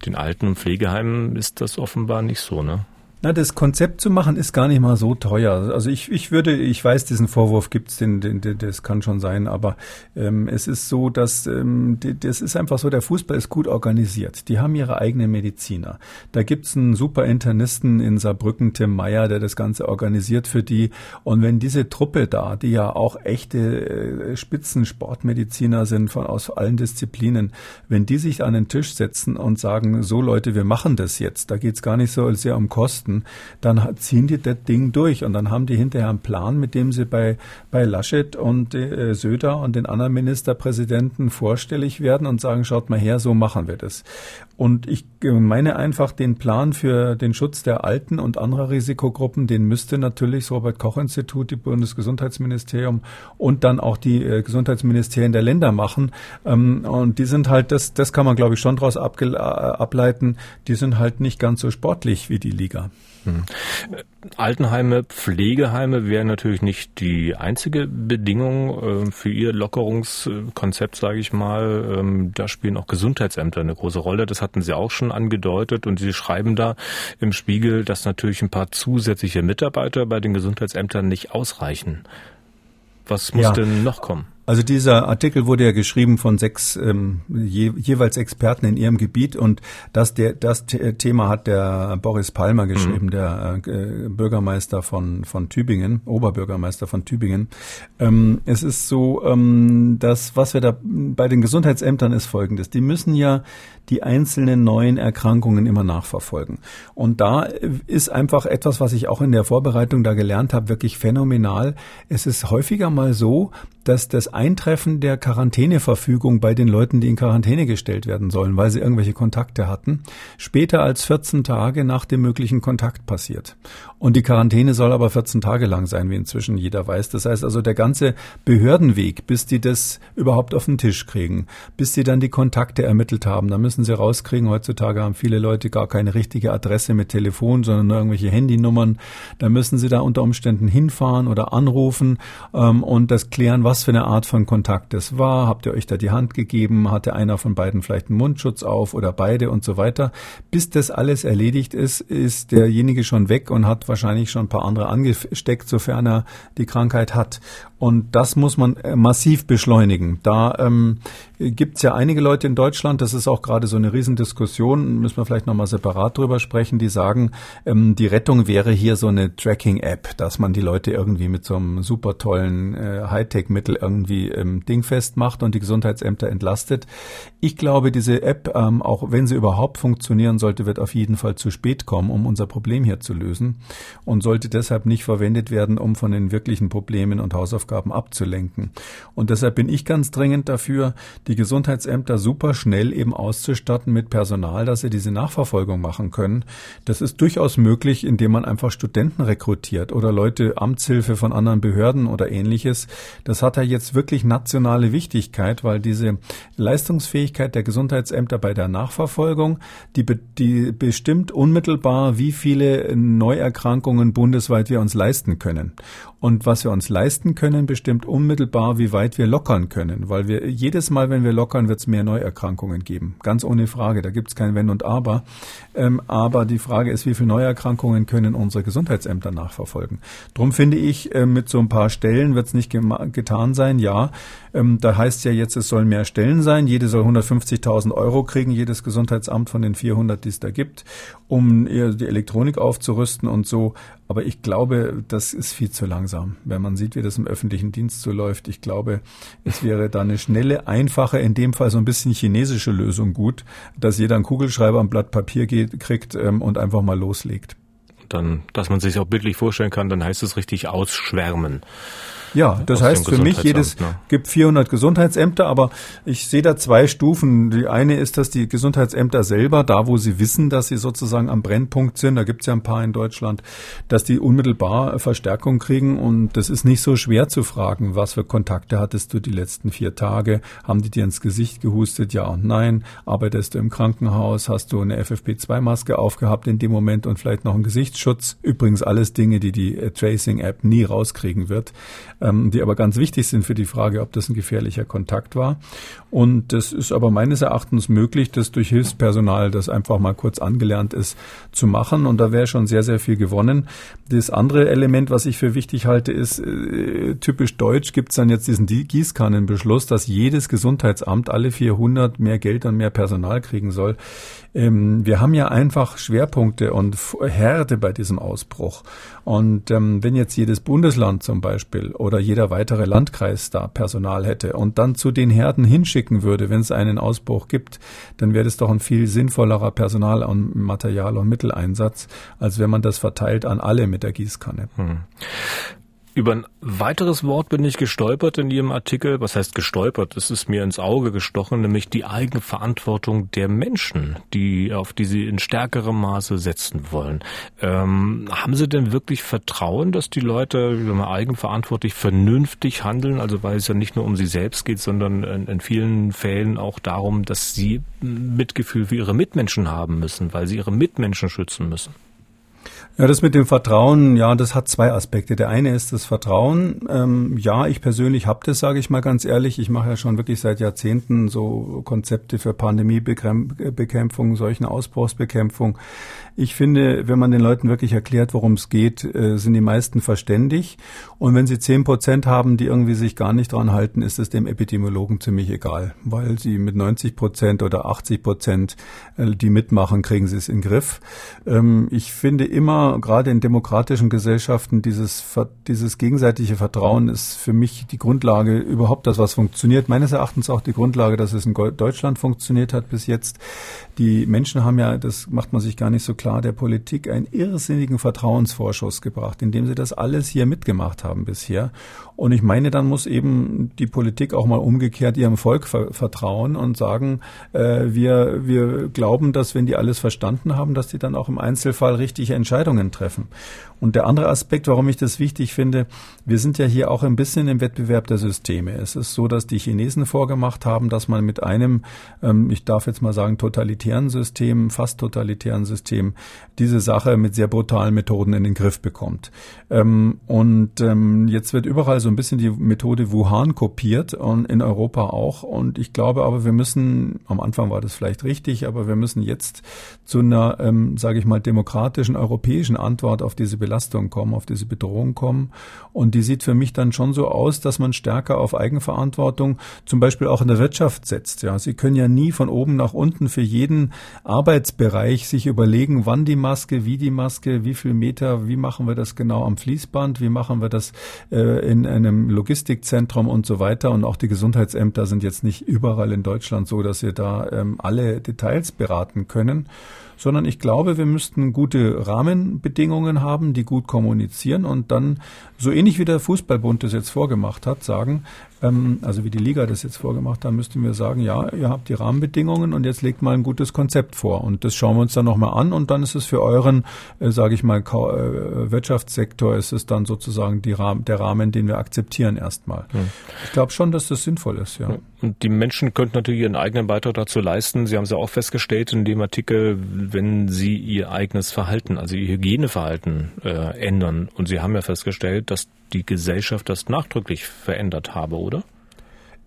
den Alten- und Pflegeheimen ist das offenbar nicht so, ne? Na, das Konzept zu machen ist gar nicht mal so teuer. Also ich, ich würde, ich weiß, diesen Vorwurf gibt's, den, den, den, das kann schon sein, aber ähm, es ist so, dass ähm, die, das ist einfach so, der Fußball ist gut organisiert. Die haben ihre eigenen Mediziner. Da gibt's einen super Internisten in Saarbrücken, Tim Meyer, der das Ganze organisiert für die. Und wenn diese Truppe da, die ja auch echte äh, Spitzensportmediziner sind von aus allen Disziplinen, wenn die sich an den Tisch setzen und sagen, so Leute, wir machen das jetzt, da geht's gar nicht so sehr um Kosten Westen, dann ziehen die das Ding durch und dann haben die hinterher einen Plan, mit dem sie bei, bei Laschet und äh, Söder und den anderen Ministerpräsidenten vorstellig werden und sagen, schaut mal her, so machen wir das. Und ich meine einfach, den Plan für den Schutz der Alten und anderer Risikogruppen, den müsste natürlich das Robert-Koch-Institut, die Bundesgesundheitsministerium und dann auch die äh, Gesundheitsministerien der Länder machen. Ähm, und die sind halt, das, das kann man glaube ich schon daraus ableiten, die sind halt nicht ganz so sportlich wie die Liga. Hm. Altenheime, Pflegeheime wären natürlich nicht die einzige Bedingung äh, für ihr Lockerungskonzept, sage ich mal. Ähm, da spielen auch Gesundheitsämter eine große Rolle. Das hatten Sie auch schon angedeutet und Sie schreiben da im Spiegel, dass natürlich ein paar zusätzliche Mitarbeiter bei den Gesundheitsämtern nicht ausreichen. Was muss ja. denn noch kommen? Also dieser Artikel wurde ja geschrieben von sechs ähm, je, jeweils Experten in ihrem Gebiet und das, der, das Thema hat der Boris Palmer geschrieben, mhm. der äh, Bürgermeister von, von Tübingen, Oberbürgermeister von Tübingen. Ähm, es ist so, ähm, dass was wir da bei den Gesundheitsämtern ist folgendes. Die müssen ja die einzelnen neuen Erkrankungen immer nachverfolgen. Und da ist einfach etwas, was ich auch in der Vorbereitung da gelernt habe, wirklich phänomenal. Es ist häufiger mal so, dass das Eintreffen der Quarantäneverfügung bei den Leuten, die in Quarantäne gestellt werden sollen, weil sie irgendwelche Kontakte hatten, später als 14 Tage nach dem möglichen Kontakt passiert. Und die Quarantäne soll aber 14 Tage lang sein, wie inzwischen jeder weiß. Das heißt also, der ganze Behördenweg, bis die das überhaupt auf den Tisch kriegen, bis sie dann die Kontakte ermittelt haben, da müssen sie rauskriegen. Heutzutage haben viele Leute gar keine richtige Adresse mit Telefon, sondern nur irgendwelche Handynummern. Da müssen sie da unter Umständen hinfahren oder anrufen ähm, und das klären, was für eine Art ein Kontakt das war, habt ihr euch da die Hand gegeben, hatte einer von beiden vielleicht einen Mundschutz auf oder beide und so weiter. Bis das alles erledigt ist, ist derjenige schon weg und hat wahrscheinlich schon ein paar andere angesteckt, sofern er die Krankheit hat. Und das muss man äh, massiv beschleunigen. Da ähm, gibt es ja einige Leute in Deutschland, das ist auch gerade so eine Riesendiskussion, müssen wir vielleicht nochmal separat drüber sprechen, die sagen, ähm, die Rettung wäre hier so eine Tracking-App, dass man die Leute irgendwie mit so einem super tollen äh, Hightech-Mittel irgendwie ähm, dingfest macht und die Gesundheitsämter entlastet. Ich glaube, diese App, ähm, auch wenn sie überhaupt funktionieren sollte, wird auf jeden Fall zu spät kommen, um unser Problem hier zu lösen und sollte deshalb nicht verwendet werden, um von den wirklichen Problemen und Hausaufgaben Aufgaben abzulenken. Und deshalb bin ich ganz dringend dafür, die Gesundheitsämter super schnell eben auszustatten mit Personal, dass sie diese Nachverfolgung machen können. Das ist durchaus möglich, indem man einfach Studenten rekrutiert oder Leute Amtshilfe von anderen Behörden oder ähnliches. Das hat ja jetzt wirklich nationale Wichtigkeit, weil diese Leistungsfähigkeit der Gesundheitsämter bei der Nachverfolgung, die, die bestimmt unmittelbar, wie viele Neuerkrankungen bundesweit wir uns leisten können. Und was wir uns leisten können, bestimmt unmittelbar, wie weit wir lockern können. Weil wir jedes Mal, wenn wir lockern, wird es mehr Neuerkrankungen geben. Ganz ohne Frage. Da gibt es kein Wenn und Aber. Ähm, aber die Frage ist, wie viele Neuerkrankungen können unsere Gesundheitsämter nachverfolgen? Drum finde ich, äh, mit so ein paar Stellen wird es nicht getan sein. Ja, ähm, da heißt ja jetzt, es sollen mehr Stellen sein. Jede soll 150.000 Euro kriegen, jedes Gesundheitsamt von den 400, die es da gibt, um die Elektronik aufzurüsten und so. Aber ich glaube, das ist viel zu langsam. Wenn man sieht, wie das im öffentlichen Dienst so läuft, ich glaube, es wäre da eine schnelle, einfache, in dem Fall so ein bisschen chinesische Lösung gut, dass jeder einen Kugelschreiber am Blatt Papier geht, kriegt ähm, und einfach mal loslegt. Dann, dass man sich auch bildlich vorstellen kann, dann heißt es richtig ausschwärmen. Ja, das heißt für mich, jedes ne? gibt 400 Gesundheitsämter, aber ich sehe da zwei Stufen. Die eine ist, dass die Gesundheitsämter selber, da wo sie wissen, dass sie sozusagen am Brennpunkt sind, da gibt es ja ein paar in Deutschland, dass die unmittelbar Verstärkung kriegen und das ist nicht so schwer zu fragen, was für Kontakte hattest du die letzten vier Tage? Haben die dir ins Gesicht gehustet? Ja und nein. Arbeitest du im Krankenhaus? Hast du eine FFP2-Maske aufgehabt in dem Moment und vielleicht noch einen Gesichtsschutz? Übrigens alles Dinge, die die Tracing-App nie rauskriegen wird ähm, die aber ganz wichtig sind für die Frage, ob das ein gefährlicher Kontakt war. Und das ist aber meines Erachtens möglich, das durch Hilfspersonal, das einfach mal kurz angelernt ist, zu machen. Und da wäre schon sehr, sehr viel gewonnen. Das andere Element, was ich für wichtig halte, ist, äh, typisch deutsch gibt es dann jetzt diesen Gießkannenbeschluss, dass jedes Gesundheitsamt alle 400 mehr Geld und mehr Personal kriegen soll. Ähm, wir haben ja einfach Schwerpunkte und Härte bei diesem Ausbruch. Und ähm, wenn jetzt jedes Bundesland zum Beispiel oder jeder weitere Landkreis da Personal hätte und dann zu den Herden hinschicken würde, wenn es einen Ausbruch gibt, dann wäre das doch ein viel sinnvollerer Personal- und Material- und Mitteleinsatz, als wenn man das verteilt an alle mit der Gießkanne. Hm. Über ein weiteres Wort bin ich gestolpert in Ihrem Artikel. Was heißt gestolpert? Es ist mir ins Auge gestochen, nämlich die Eigenverantwortung der Menschen, die, auf die Sie in stärkerem Maße setzen wollen. Ähm, haben Sie denn wirklich Vertrauen, dass die Leute mal, eigenverantwortlich vernünftig handeln? Also weil es ja nicht nur um sie selbst geht, sondern in, in vielen Fällen auch darum, dass sie Mitgefühl für ihre Mitmenschen haben müssen, weil sie ihre Mitmenschen schützen müssen. Ja, das mit dem Vertrauen, ja, das hat zwei Aspekte. Der eine ist das Vertrauen. Ähm, ja, ich persönlich habe das, sage ich mal ganz ehrlich. Ich mache ja schon wirklich seit Jahrzehnten so Konzepte für Pandemiebekämpfung, solchen Ausbruchsbekämpfung. Ich finde, wenn man den Leuten wirklich erklärt, worum es geht, äh, sind die meisten verständig. Und wenn sie zehn Prozent haben, die irgendwie sich gar nicht dran halten, ist es dem Epidemiologen ziemlich egal, weil sie mit 90 Prozent oder 80 Prozent, äh, die mitmachen, kriegen sie es in den Griff. Ähm, ich finde immer, gerade in demokratischen Gesellschaften, dieses, dieses gegenseitige Vertrauen ist für mich die Grundlage überhaupt, das was funktioniert. Meines Erachtens auch die Grundlage, dass es in Deutschland funktioniert hat bis jetzt. Die Menschen haben ja, das macht man sich gar nicht so klar, der Politik einen irrsinnigen Vertrauensvorschuss gebracht, indem sie das alles hier mitgemacht haben bisher. Und ich meine, dann muss eben die Politik auch mal umgekehrt ihrem Volk vertrauen und sagen, äh, wir, wir glauben, dass wenn die alles verstanden haben, dass die dann auch im Einzelfall richtige Entscheidungen Entscheidungen treffen. Und der andere Aspekt, warum ich das wichtig finde, wir sind ja hier auch ein bisschen im Wettbewerb der Systeme. Es ist so, dass die Chinesen vorgemacht haben, dass man mit einem, ähm, ich darf jetzt mal sagen, totalitären System, fast totalitären System, diese Sache mit sehr brutalen Methoden in den Griff bekommt. Ähm, und ähm, jetzt wird überall so ein bisschen die Methode Wuhan kopiert und in Europa auch. Und ich glaube aber, wir müssen, am Anfang war das vielleicht richtig, aber wir müssen jetzt zu einer, ähm, sage ich mal, demokratischen europäischen Antwort auf diese Belastung kommen, auf diese Bedrohung kommen. Und die sieht für mich dann schon so aus, dass man stärker auf Eigenverantwortung zum Beispiel auch in der Wirtschaft setzt. Ja, Sie können ja nie von oben nach unten für jeden Arbeitsbereich sich überlegen, wann die Maske, wie die Maske, wie viel Meter, wie machen wir das genau am Fließband, wie machen wir das äh, in einem Logistikzentrum und so weiter. Und auch die Gesundheitsämter sind jetzt nicht überall in Deutschland so, dass wir da ähm, alle Details beraten können sondern ich glaube, wir müssten gute Rahmenbedingungen haben, die gut kommunizieren und dann so ähnlich wie der Fußballbund das jetzt vorgemacht hat, sagen, ähm, also wie die Liga das jetzt vorgemacht hat, müssten wir sagen, ja, ihr habt die Rahmenbedingungen und jetzt legt mal ein gutes Konzept vor. Und das schauen wir uns dann nochmal an und dann ist es für euren, äh, sage ich mal, äh, Wirtschaftssektor, ist es dann sozusagen die Rahmen, der Rahmen, den wir akzeptieren erstmal. Hm. Ich glaube schon, dass das sinnvoll ist, ja. Und die Menschen könnten natürlich ihren eigenen Beitrag dazu leisten. Sie haben es ja auch festgestellt in dem Artikel, wenn sie ihr eigenes Verhalten, also ihr Hygieneverhalten äh, ändern. Und Sie haben ja festgestellt, dass die Gesellschaft das nachdrücklich verändert habe?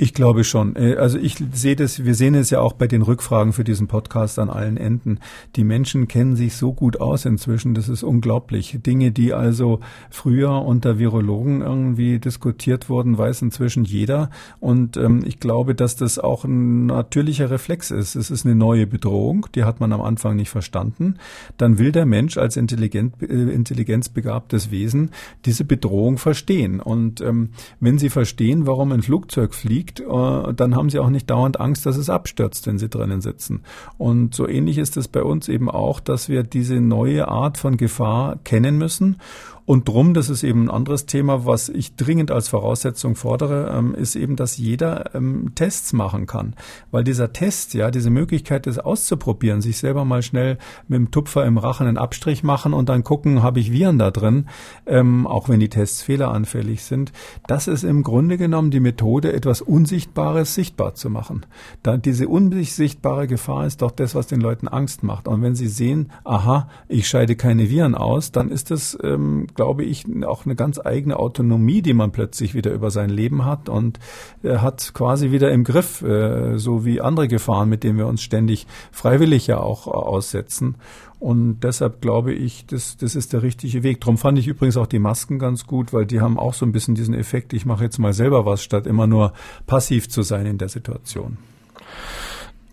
Ich glaube schon. Äh, also ich sehe das, wir sehen es ja auch bei den Rückfragen für diesen Podcast an allen Enden. Die Menschen kennen sich so gut aus inzwischen, das ist unglaublich. Dinge, die also früher unter Virologen irgendwie diskutiert wurden, weiß inzwischen jeder. Und ähm, ich glaube, dass das auch ein natürlicher Reflex ist. Es ist eine neue Bedrohung, die hat man am Anfang nicht verstanden. Dann will der Mensch als intelligent, äh, intelligenzbegabtes Wesen diese Bedrohung verstehen. Und ähm, wenn Sie verstehen, warum ein Flugzeug fliegt, fliegt, äh, dann haben sie auch nicht dauernd Angst, dass es abstürzt, wenn sie drinnen sitzen. Und so ähnlich ist es bei uns eben auch, dass wir diese neue Art von Gefahr kennen müssen und drum, das ist eben ein anderes Thema, was ich dringend als Voraussetzung fordere, ähm, ist eben, dass jeder ähm, Tests machen kann. Weil dieser Test, ja, diese Möglichkeit, das auszuprobieren, sich selber mal schnell mit dem Tupfer im Rachen einen Abstrich machen und dann gucken, habe ich Viren da drin, ähm, auch wenn die Tests fehleranfällig sind, das ist im Grunde genommen die Methode, etwas Unsichtbares sichtbar zu machen. Da diese unsichtbare Gefahr ist doch das, was den Leuten Angst macht. Und wenn sie sehen, aha, ich scheide keine Viren aus, dann ist das ähm, glaube ich, auch eine ganz eigene Autonomie, die man plötzlich wieder über sein Leben hat und er hat quasi wieder im Griff, äh, so wie andere Gefahren, mit denen wir uns ständig freiwillig ja auch aussetzen. Und deshalb glaube ich, das, das ist der richtige Weg. Darum fand ich übrigens auch die Masken ganz gut, weil die haben auch so ein bisschen diesen Effekt, ich mache jetzt mal selber was, statt immer nur passiv zu sein in der Situation.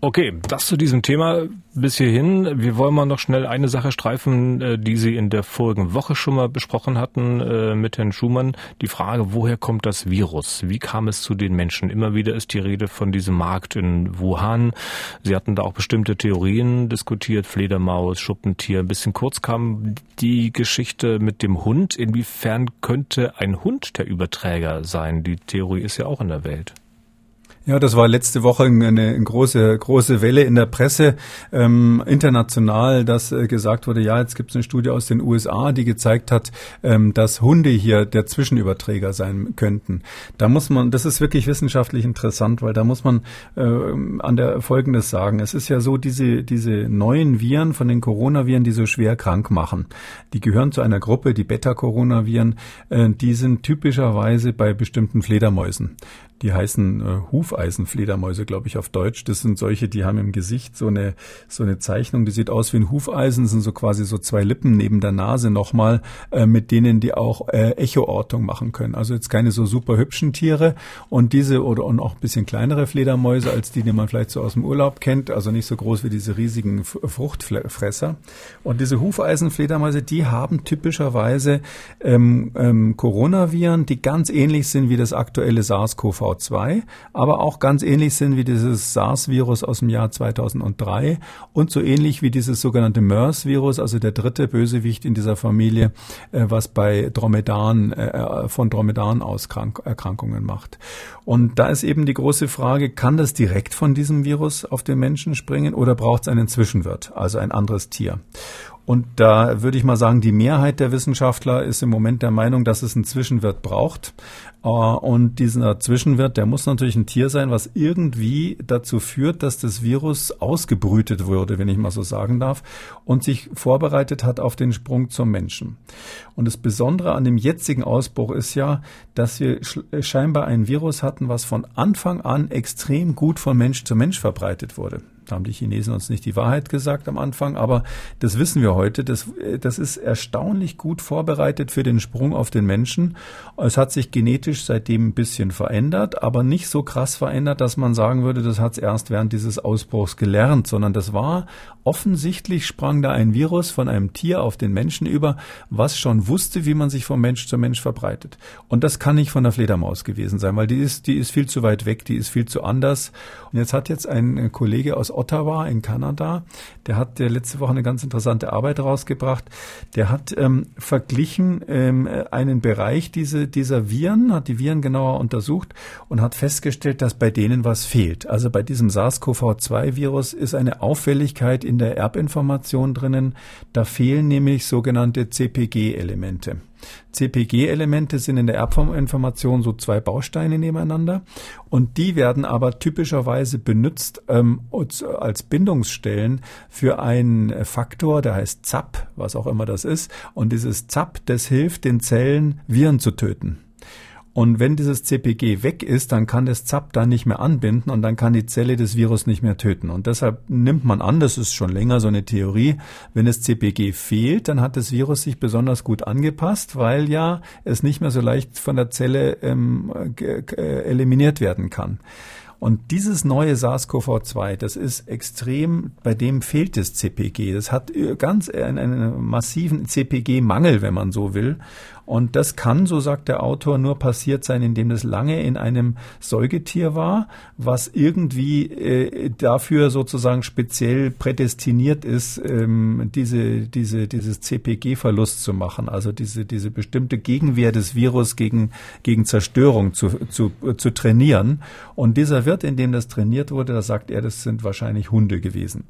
Okay, das zu diesem Thema bis hierhin. Wir wollen mal noch schnell eine Sache streifen, äh, die Sie in der vorigen Woche schon mal besprochen hatten äh, mit Herrn Schumann. Die Frage, woher kommt das Virus? Wie kam es zu den Menschen? Immer wieder ist die Rede von diesem Markt in Wuhan. Sie hatten da auch bestimmte Theorien diskutiert, Fledermaus, Schuppentier. Ein bisschen kurz kam die Geschichte mit dem Hund. Inwiefern könnte ein Hund der Überträger sein? Die Theorie ist ja auch in der Welt. Ja, das war letzte Woche eine, große, große Welle in der Presse ähm, international, dass äh, gesagt wurde, ja, jetzt gibt es eine Studie aus den USA, die gezeigt hat, ähm, dass Hunde hier der Zwischenüberträger sein könnten. Da muss man, das ist wirklich wissenschaftlich interessant, weil da muss man äh, an der Folgendes sagen. Es ist ja so, diese, diese neuen Viren von den Coronaviren, die so schwer krank machen, die gehören zu einer Gruppe, die Beta-Coronaviren, äh, die sind typischerweise bei bestimmten Fledermäusen die heißen äh, Hufeisenfledermäuse, glaube ich, auf Deutsch. Das sind solche, die haben im Gesicht so eine, so eine Zeichnung, die sieht aus wie ein Hufeisen, sind so quasi so zwei Lippen neben der Nase nochmal, äh, mit denen die auch äh, Echoortung machen können. Also jetzt keine so super hübschen Tiere und diese oder und auch ein bisschen kleinere Fledermäuse als die, die man vielleicht so aus dem Urlaub kennt, also nicht so groß wie diese riesigen Fruchtfresser. Und diese Hufeisenfledermäuse, die haben typischerweise ähm, ähm, Coronaviren, die ganz ähnlich sind wie das aktuelle SARS-CoV SARS-CoV-2, aber auch ganz ähnlich sind wie dieses SARS-Virus aus dem Jahr 2003 und so ähnlich wie dieses sogenannte MERS-Virus, also der dritte Bösewicht in dieser Familie, äh, was bei Dromedaren, äh, von Dromedaren aus Erkrankungen macht. Und da ist eben die große Frage, kann das direkt von diesem Virus auf den Menschen springen oder braucht es einen Zwischenwirt, also ein anderes Tier? Und da würde ich mal sagen, die Mehrheit der Wissenschaftler ist im Moment der Meinung, dass es einen Zwischenwirt braucht. Äh, und dieser Zwischenwirt, der muss natürlich ein Tier sein, was irgendwie dazu führt, dass das Virus ausgebrütet wurde, wenn ich mal so sagen darf, und sich vorbereitet hat auf den Sprung zum Menschen. Und das Besondere an dem jetzigen Ausbruch ist ja, dass wir scheinbar ein Virus hatten, was von Anfang an extrem gut von Mensch zu Mensch verbreitet wurde. Da haben die Chinesen uns nicht die Wahrheit gesagt am Anfang, aber das wissen wir heute. Das, das ist erstaunlich gut vorbereitet für den Sprung auf den Menschen. Es hat sich genetisch seitdem ein bisschen verändert, aber nicht so krass verändert, dass man sagen würde, das hat es erst während dieses Ausbruchs gelernt, sondern das war offensichtlich sprang da ein Virus von einem Tier auf den Menschen über, was schon wusste, wie man sich vom Mensch zu Mensch verbreitet. Und das kann nicht von der Fledermaus gewesen sein, weil die ist, die ist viel zu weit weg, die ist viel zu anders. Und jetzt hat jetzt ein Kollege aus Ottawa in Kanada, der hat der letzte Woche eine ganz interessante Arbeit rausgebracht. Der hat ähm, verglichen ähm, einen Bereich diese, dieser Viren, hat die Viren genauer untersucht und hat festgestellt, dass bei denen was fehlt. Also bei diesem SARS-CoV-2-Virus ist eine Auffälligkeit in der Erbinformation drinnen. Da fehlen nämlich sogenannte CPG-Elemente. CPG-Elemente sind in der Erbinformation so zwei Bausteine nebeneinander und die werden aber typischerweise benutzt ähm, als Bindungsstellen für einen Faktor, der heißt ZAP, was auch immer das ist. Und dieses ZAP, das hilft den Zellen, Viren zu töten. Und wenn dieses CPG weg ist, dann kann das ZAP da nicht mehr anbinden und dann kann die Zelle das Virus nicht mehr töten. Und deshalb nimmt man an, das ist schon länger so eine Theorie, wenn das CPG fehlt, dann hat das Virus sich besonders gut angepasst, weil ja es nicht mehr so leicht von der Zelle ähm, eliminiert werden kann. Und dieses neue SARS-CoV-2, das ist extrem, bei dem fehlt das CPG. Das hat ganz einen, einen massiven CPG-Mangel, wenn man so will. Und das kann, so sagt der Autor, nur passiert sein, indem das lange in einem Säugetier war, was irgendwie äh, dafür sozusagen speziell prädestiniert ist, ähm, diese, diese, dieses CPG-Verlust zu machen, also diese, diese bestimmte Gegenwehr des Virus gegen, gegen Zerstörung zu, zu, zu trainieren. Und dieser Wirt, in dem das trainiert wurde, da sagt er, das sind wahrscheinlich Hunde gewesen.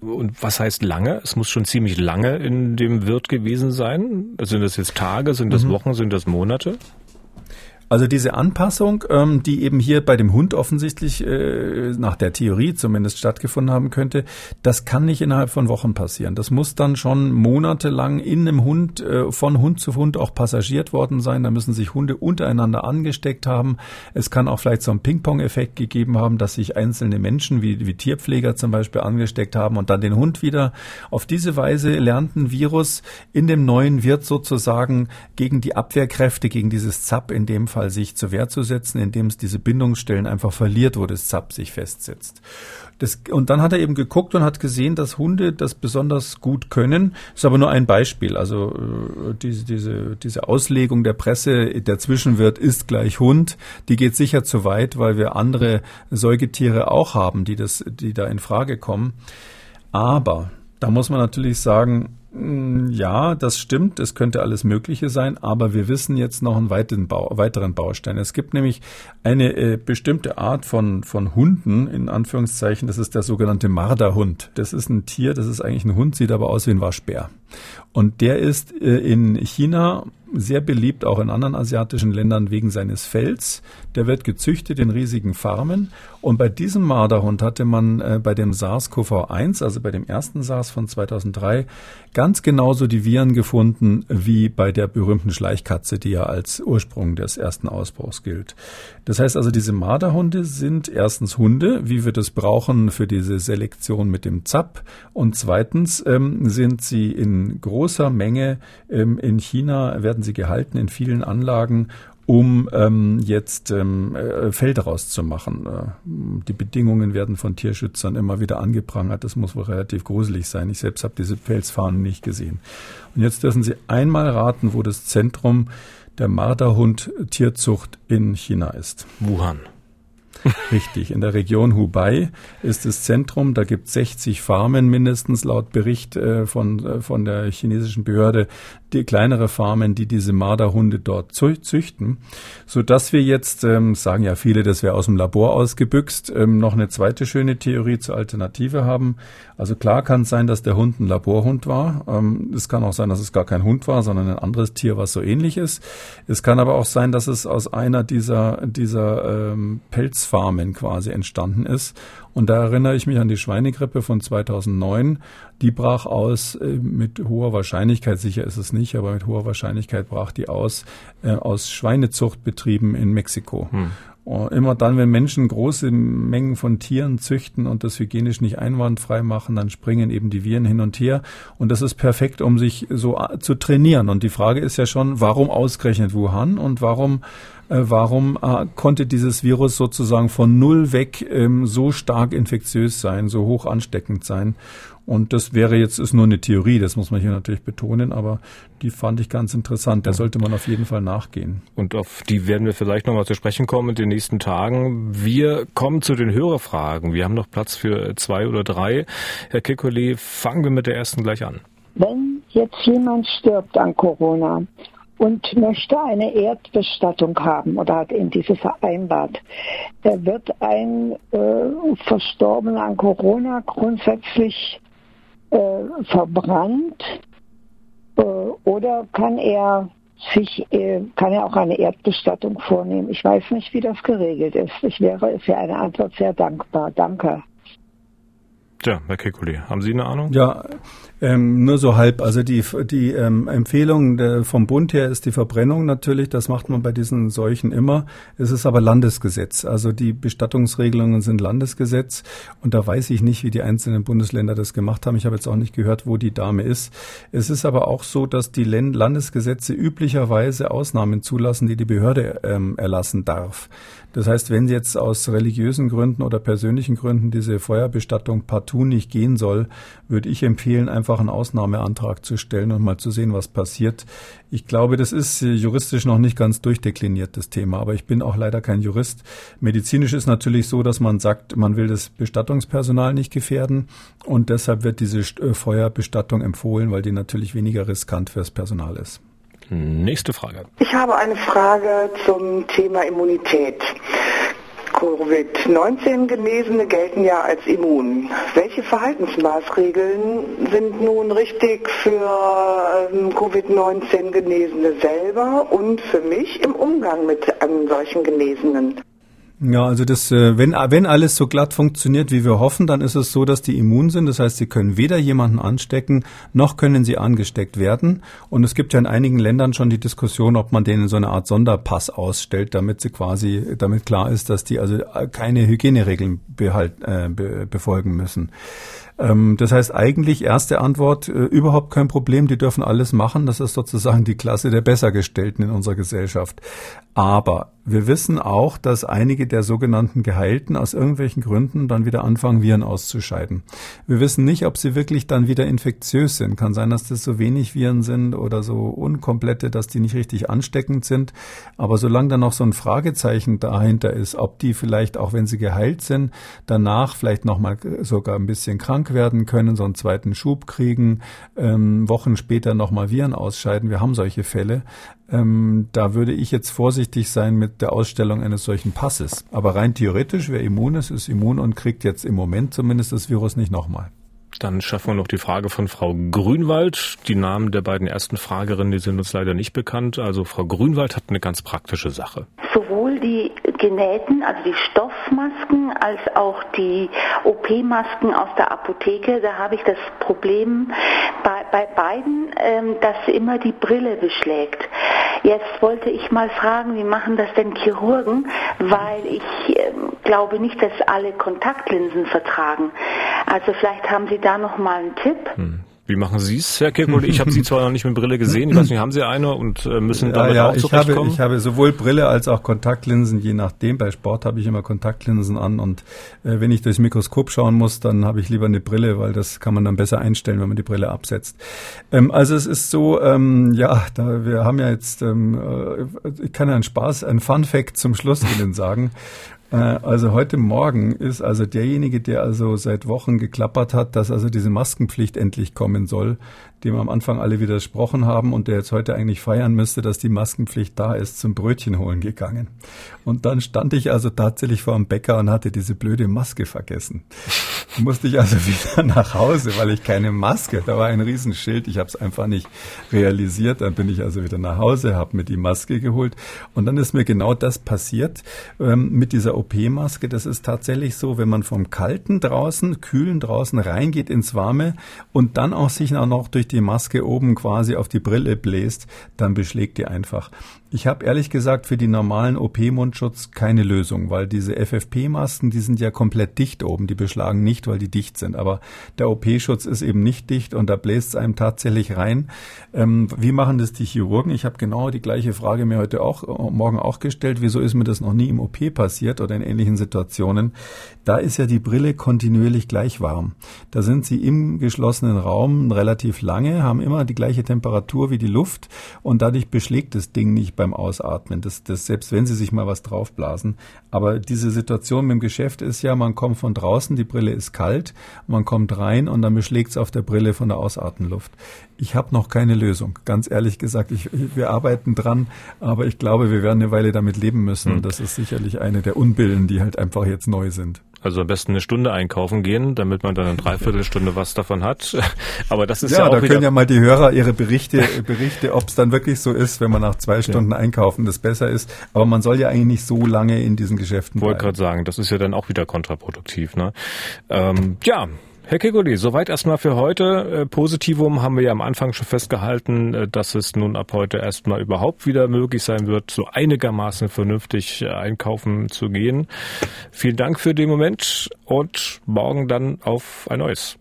Und was heißt lange? Es muss schon ziemlich lange in dem Wirt gewesen sein. Sind das jetzt Tage? Sind das das mhm. Wochen, sind das Monate? Also diese Anpassung, ähm, die eben hier bei dem Hund offensichtlich äh, nach der Theorie zumindest stattgefunden haben könnte, das kann nicht innerhalb von Wochen passieren. Das muss dann schon monatelang in einem Hund, äh, von Hund zu Hund auch passagiert worden sein. Da müssen sich Hunde untereinander angesteckt haben. Es kann auch vielleicht so einen Ping-Pong-Effekt gegeben haben, dass sich einzelne Menschen wie, wie Tierpfleger zum Beispiel angesteckt haben und dann den Hund wieder. Auf diese Weise lernt ein Virus in dem neuen Wirt sozusagen gegen die Abwehrkräfte, gegen dieses ZAP in dem Fall Fall sich zur Wehr zu setzen, indem es diese Bindungsstellen einfach verliert, wo das Zap sich festsetzt. Das, und dann hat er eben geguckt und hat gesehen, dass Hunde das besonders gut können. Ist aber nur ein Beispiel. Also äh, diese, diese, diese Auslegung der Presse, der Zwischenwirt ist gleich Hund, die geht sicher zu weit, weil wir andere Säugetiere auch haben, die, das, die da in Frage kommen. Aber da muss man natürlich sagen, ja, das stimmt. Es könnte alles Mögliche sein, aber wir wissen jetzt noch einen weiteren Baustein. Es gibt nämlich eine äh, bestimmte Art von, von Hunden, in Anführungszeichen. Das ist der sogenannte Marderhund. Das ist ein Tier, das ist eigentlich ein Hund, sieht aber aus wie ein Waschbär. Und der ist äh, in China sehr beliebt, auch in anderen asiatischen Ländern wegen seines Fells. Der wird gezüchtet in riesigen Farmen. Und bei diesem Marderhund hatte man äh, bei dem SARS-CoV-1, also bei dem ersten SARS von 2003, ganz genauso die Viren gefunden wie bei der berühmten Schleichkatze, die ja als Ursprung des ersten Ausbruchs gilt. Das heißt also, diese Marderhunde sind erstens Hunde, wie wir das brauchen für diese Selektion mit dem ZAP. Und zweitens ähm, sind sie in großer Menge ähm, in China, werden sie gehalten in vielen Anlagen um ähm, jetzt ähm, äh, Fell daraus zu machen. Äh, die Bedingungen werden von Tierschützern immer wieder angeprangert. Das muss wohl relativ gruselig sein. Ich selbst habe diese Felsfahnen nicht gesehen. Und jetzt dürfen Sie einmal raten, wo das Zentrum der Marderhund-Tierzucht in China ist. Wuhan. Richtig, in der Region Hubei ist das Zentrum, da gibt es 60 Farmen mindestens laut Bericht äh, von, äh, von der chinesischen Behörde, die kleinere Farmen, die diese Marderhunde dort züchten, so dass wir jetzt, ähm, sagen ja viele, das wäre aus dem Labor ausgebüxt, ähm, noch eine zweite schöne Theorie zur Alternative haben. Also klar kann es sein, dass der Hund ein Laborhund war. Ähm, es kann auch sein, dass es gar kein Hund war, sondern ein anderes Tier, was so ähnlich ist. Es kann aber auch sein, dass es aus einer dieser, dieser ähm, Pelzfarmen quasi entstanden ist. Und da erinnere ich mich an die Schweinegrippe von 2009. Die brach aus äh, mit hoher Wahrscheinlichkeit, sicher ist es nicht, aber mit hoher Wahrscheinlichkeit brach die aus äh, aus Schweinezuchtbetrieben in Mexiko. Hm. Immer dann, wenn Menschen große Mengen von Tieren züchten und das hygienisch nicht einwandfrei machen, dann springen eben die Viren hin und her. Und das ist perfekt, um sich so zu trainieren. Und die Frage ist ja schon, warum ausgerechnet Wuhan und warum äh, warum äh, konnte dieses Virus sozusagen von null weg ähm, so stark infektiös sein, so hoch ansteckend sein? Und das wäre jetzt, ist nur eine Theorie, das muss man hier natürlich betonen, aber die fand ich ganz interessant. Da sollte man auf jeden Fall nachgehen. Und auf die werden wir vielleicht nochmal zu sprechen kommen in den nächsten Tagen. Wir kommen zu den Hörerfragen. Wir haben noch Platz für zwei oder drei. Herr Kekulé, fangen wir mit der ersten gleich an. Wenn jetzt jemand stirbt an Corona und möchte eine Erdbestattung haben oder hat eben diese vereinbart. Er wird ein äh, Verstorbener an Corona grundsätzlich äh, verbrannt äh, oder kann er sich, äh, kann er auch eine Erdbestattung vornehmen. Ich weiß nicht, wie das geregelt ist. Ich wäre für eine Antwort sehr dankbar. Danke. Ja, Herr Kekulé, haben Sie eine Ahnung? Ja, ähm, nur so halb. Also die, die ähm, Empfehlung der, vom Bund her ist die Verbrennung natürlich. Das macht man bei diesen Seuchen immer. Es ist aber Landesgesetz. Also die Bestattungsregelungen sind Landesgesetz. Und da weiß ich nicht, wie die einzelnen Bundesländer das gemacht haben. Ich habe jetzt auch nicht gehört, wo die Dame ist. Es ist aber auch so, dass die Landesgesetze üblicherweise Ausnahmen zulassen, die die Behörde ähm, erlassen darf. Das heißt, wenn jetzt aus religiösen Gründen oder persönlichen Gründen diese Feuerbestattung partout nicht gehen soll, würde ich empfehlen, einfach einen Ausnahmeantrag zu stellen und mal zu sehen, was passiert. Ich glaube, das ist juristisch noch nicht ganz durchdekliniert, das Thema, aber ich bin auch leider kein Jurist. Medizinisch ist natürlich so, dass man sagt, man will das Bestattungspersonal nicht gefährden und deshalb wird diese äh, Feuerbestattung empfohlen, weil die natürlich weniger riskant fürs Personal ist. Nächste Frage. Ich habe eine Frage zum Thema Immunität. Covid-19 Genesene gelten ja als immun. Welche Verhaltensmaßregeln sind nun richtig für ähm, Covid-19 Genesene selber und für mich im Umgang mit einem solchen Genesenen? Ja, also das, äh, wenn, wenn alles so glatt funktioniert, wie wir hoffen, dann ist es so, dass die immun sind. Das heißt, sie können weder jemanden anstecken, noch können sie angesteckt werden. Und es gibt ja in einigen Ländern schon die Diskussion, ob man denen so eine Art Sonderpass ausstellt, damit sie quasi, damit klar ist, dass die also keine Hygieneregeln behalt, äh, be, befolgen müssen. Ähm, das heißt eigentlich erste Antwort, äh, überhaupt kein Problem, die dürfen alles machen. Das ist sozusagen die Klasse der Bessergestellten in unserer Gesellschaft. Aber wir wissen auch, dass einige der sogenannten Geheilten aus irgendwelchen Gründen dann wieder anfangen, Viren auszuscheiden. Wir wissen nicht, ob sie wirklich dann wieder infektiös sind. Kann sein, dass das so wenig Viren sind oder so unkomplette, dass die nicht richtig ansteckend sind. Aber solange dann noch so ein Fragezeichen dahinter ist, ob die vielleicht, auch wenn sie geheilt sind, danach vielleicht nochmal sogar ein bisschen krank werden können, so einen zweiten Schub kriegen, ähm, Wochen später nochmal Viren ausscheiden. Wir haben solche Fälle. Ähm, da würde ich jetzt vorsichtig sein mit der Ausstellung eines solchen Passes. Aber rein theoretisch, wer immun ist, ist immun und kriegt jetzt im Moment zumindest das Virus nicht nochmal. Dann schaffen wir noch die Frage von Frau Grünwald. Die Namen der beiden ersten Fragerinnen, die sind uns leider nicht bekannt. Also Frau Grünwald hat eine ganz praktische Sache. Sowohl die genähten, also die Stoffmasken, als auch die OP-Masken aus der Apotheke, da habe ich das Problem bei, bei beiden, ähm, dass immer die Brille beschlägt. Jetzt wollte ich mal fragen, wie machen das denn Chirurgen? Weil ich äh, glaube nicht, dass alle Kontaktlinsen vertragen. Also vielleicht haben Sie da noch mal einen Tipp. Hm. Wie machen Sie es, Herr Kirchhoff? Ich habe Sie zwar noch nicht mit Brille gesehen, ich weiß nicht, haben Sie eine und äh, müssen damit ja, ja, auch zurechtkommen? Ich habe, ich habe sowohl Brille als auch Kontaktlinsen, je nachdem. Bei Sport habe ich immer Kontaktlinsen an und äh, wenn ich durchs Mikroskop schauen muss, dann habe ich lieber eine Brille, weil das kann man dann besser einstellen, wenn man die Brille absetzt. Ähm, also es ist so, ähm, ja, da, wir haben ja jetzt, ähm, äh, ich kann ja einen Spaß, einen Fun Fact zum Schluss Ihnen sagen. Äh, also heute Morgen ist also derjenige, der also seit Wochen geklappert hat, dass also diese Maskenpflicht endlich kommen soll, dem am Anfang alle widersprochen haben und der jetzt heute eigentlich feiern müsste, dass die Maskenpflicht da ist, zum Brötchen holen gegangen. Und dann stand ich also tatsächlich vor dem Bäcker und hatte diese blöde Maske vergessen. Musste ich also (laughs) wieder nach Hause, weil ich keine Maske, da war ein Riesenschild, ich habe es einfach nicht realisiert. Dann bin ich also wieder nach Hause, habe mir die Maske geholt und dann ist mir genau das passiert ähm, mit dieser OP-Maske. Das ist tatsächlich so, wenn man vom Kalten draußen, Kühlen draußen reingeht ins Warme und dann auch sich noch durch die Maske oben quasi auf die Brille bläst, dann beschlägt die einfach. Ich habe ehrlich gesagt für die normalen OP-Mundschutz keine Lösung, weil diese FFP-Masken, die sind ja komplett dicht oben, die beschlagen nicht, weil die dicht sind. Aber der OP-Schutz ist eben nicht dicht und da bläst es einem tatsächlich rein. Ähm, wie machen das die Chirurgen? Ich habe genau die gleiche Frage mir heute auch, äh, morgen auch gestellt. Wieso ist mir das noch nie im OP passiert oder in ähnlichen Situationen? Da ist ja die Brille kontinuierlich gleich warm. Da sind sie im geschlossenen Raum relativ lange, haben immer die gleiche Temperatur wie die Luft und dadurch beschlägt das Ding nicht beim Ausatmen. Das, das, selbst wenn Sie sich mal was draufblasen. Aber diese Situation mit dem Geschäft ist ja, man kommt von draußen, die Brille ist kalt, man kommt rein und dann beschlägt es auf der Brille von der Ausatmenluft. Ich habe noch keine Lösung. Ganz ehrlich gesagt, ich, wir arbeiten dran, aber ich glaube, wir werden eine Weile damit leben müssen. Und hm. das ist sicherlich eine der Unbillen, die halt einfach jetzt neu sind. Also am besten eine Stunde einkaufen gehen, damit man dann eine Dreiviertelstunde was davon hat. (laughs) Aber das ist ja, ja auch da können ja mal die Hörer ihre Berichte, (laughs) Berichte, ob es dann wirklich so ist, wenn man nach zwei Stunden ja. einkaufen das besser ist. Aber man soll ja eigentlich nicht so lange in diesen Geschäften bleiben. Wollte gerade sagen, das ist ja dann auch wieder kontraproduktiv. Ne? Ähm, ja, Herr Kegoli, soweit erstmal für heute. Äh, Positivum haben wir ja am Anfang schon festgehalten, äh, dass es nun ab heute erstmal überhaupt wieder möglich sein wird, so einigermaßen vernünftig äh, einkaufen zu gehen. Vielen Dank für den Moment und morgen dann auf ein neues.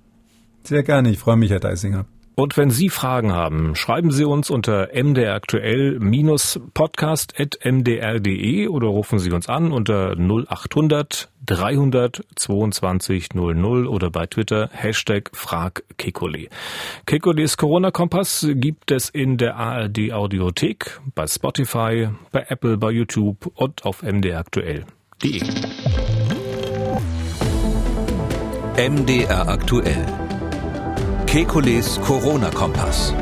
Sehr gerne, ich freue mich, Herr Deisinger. Und wenn Sie Fragen haben, schreiben Sie uns unter mdraktuell-podcast.mdr.de oder rufen Sie uns an unter 0800 322 00 oder bei Twitter Hashtag Frag Kekole. Kekoles Corona-Kompass gibt es in der ARD Audiothek, bei Spotify, bei Apple, bei YouTube und auf mdraktuell.de. MDR aktuell Kekules Corona-Kompass.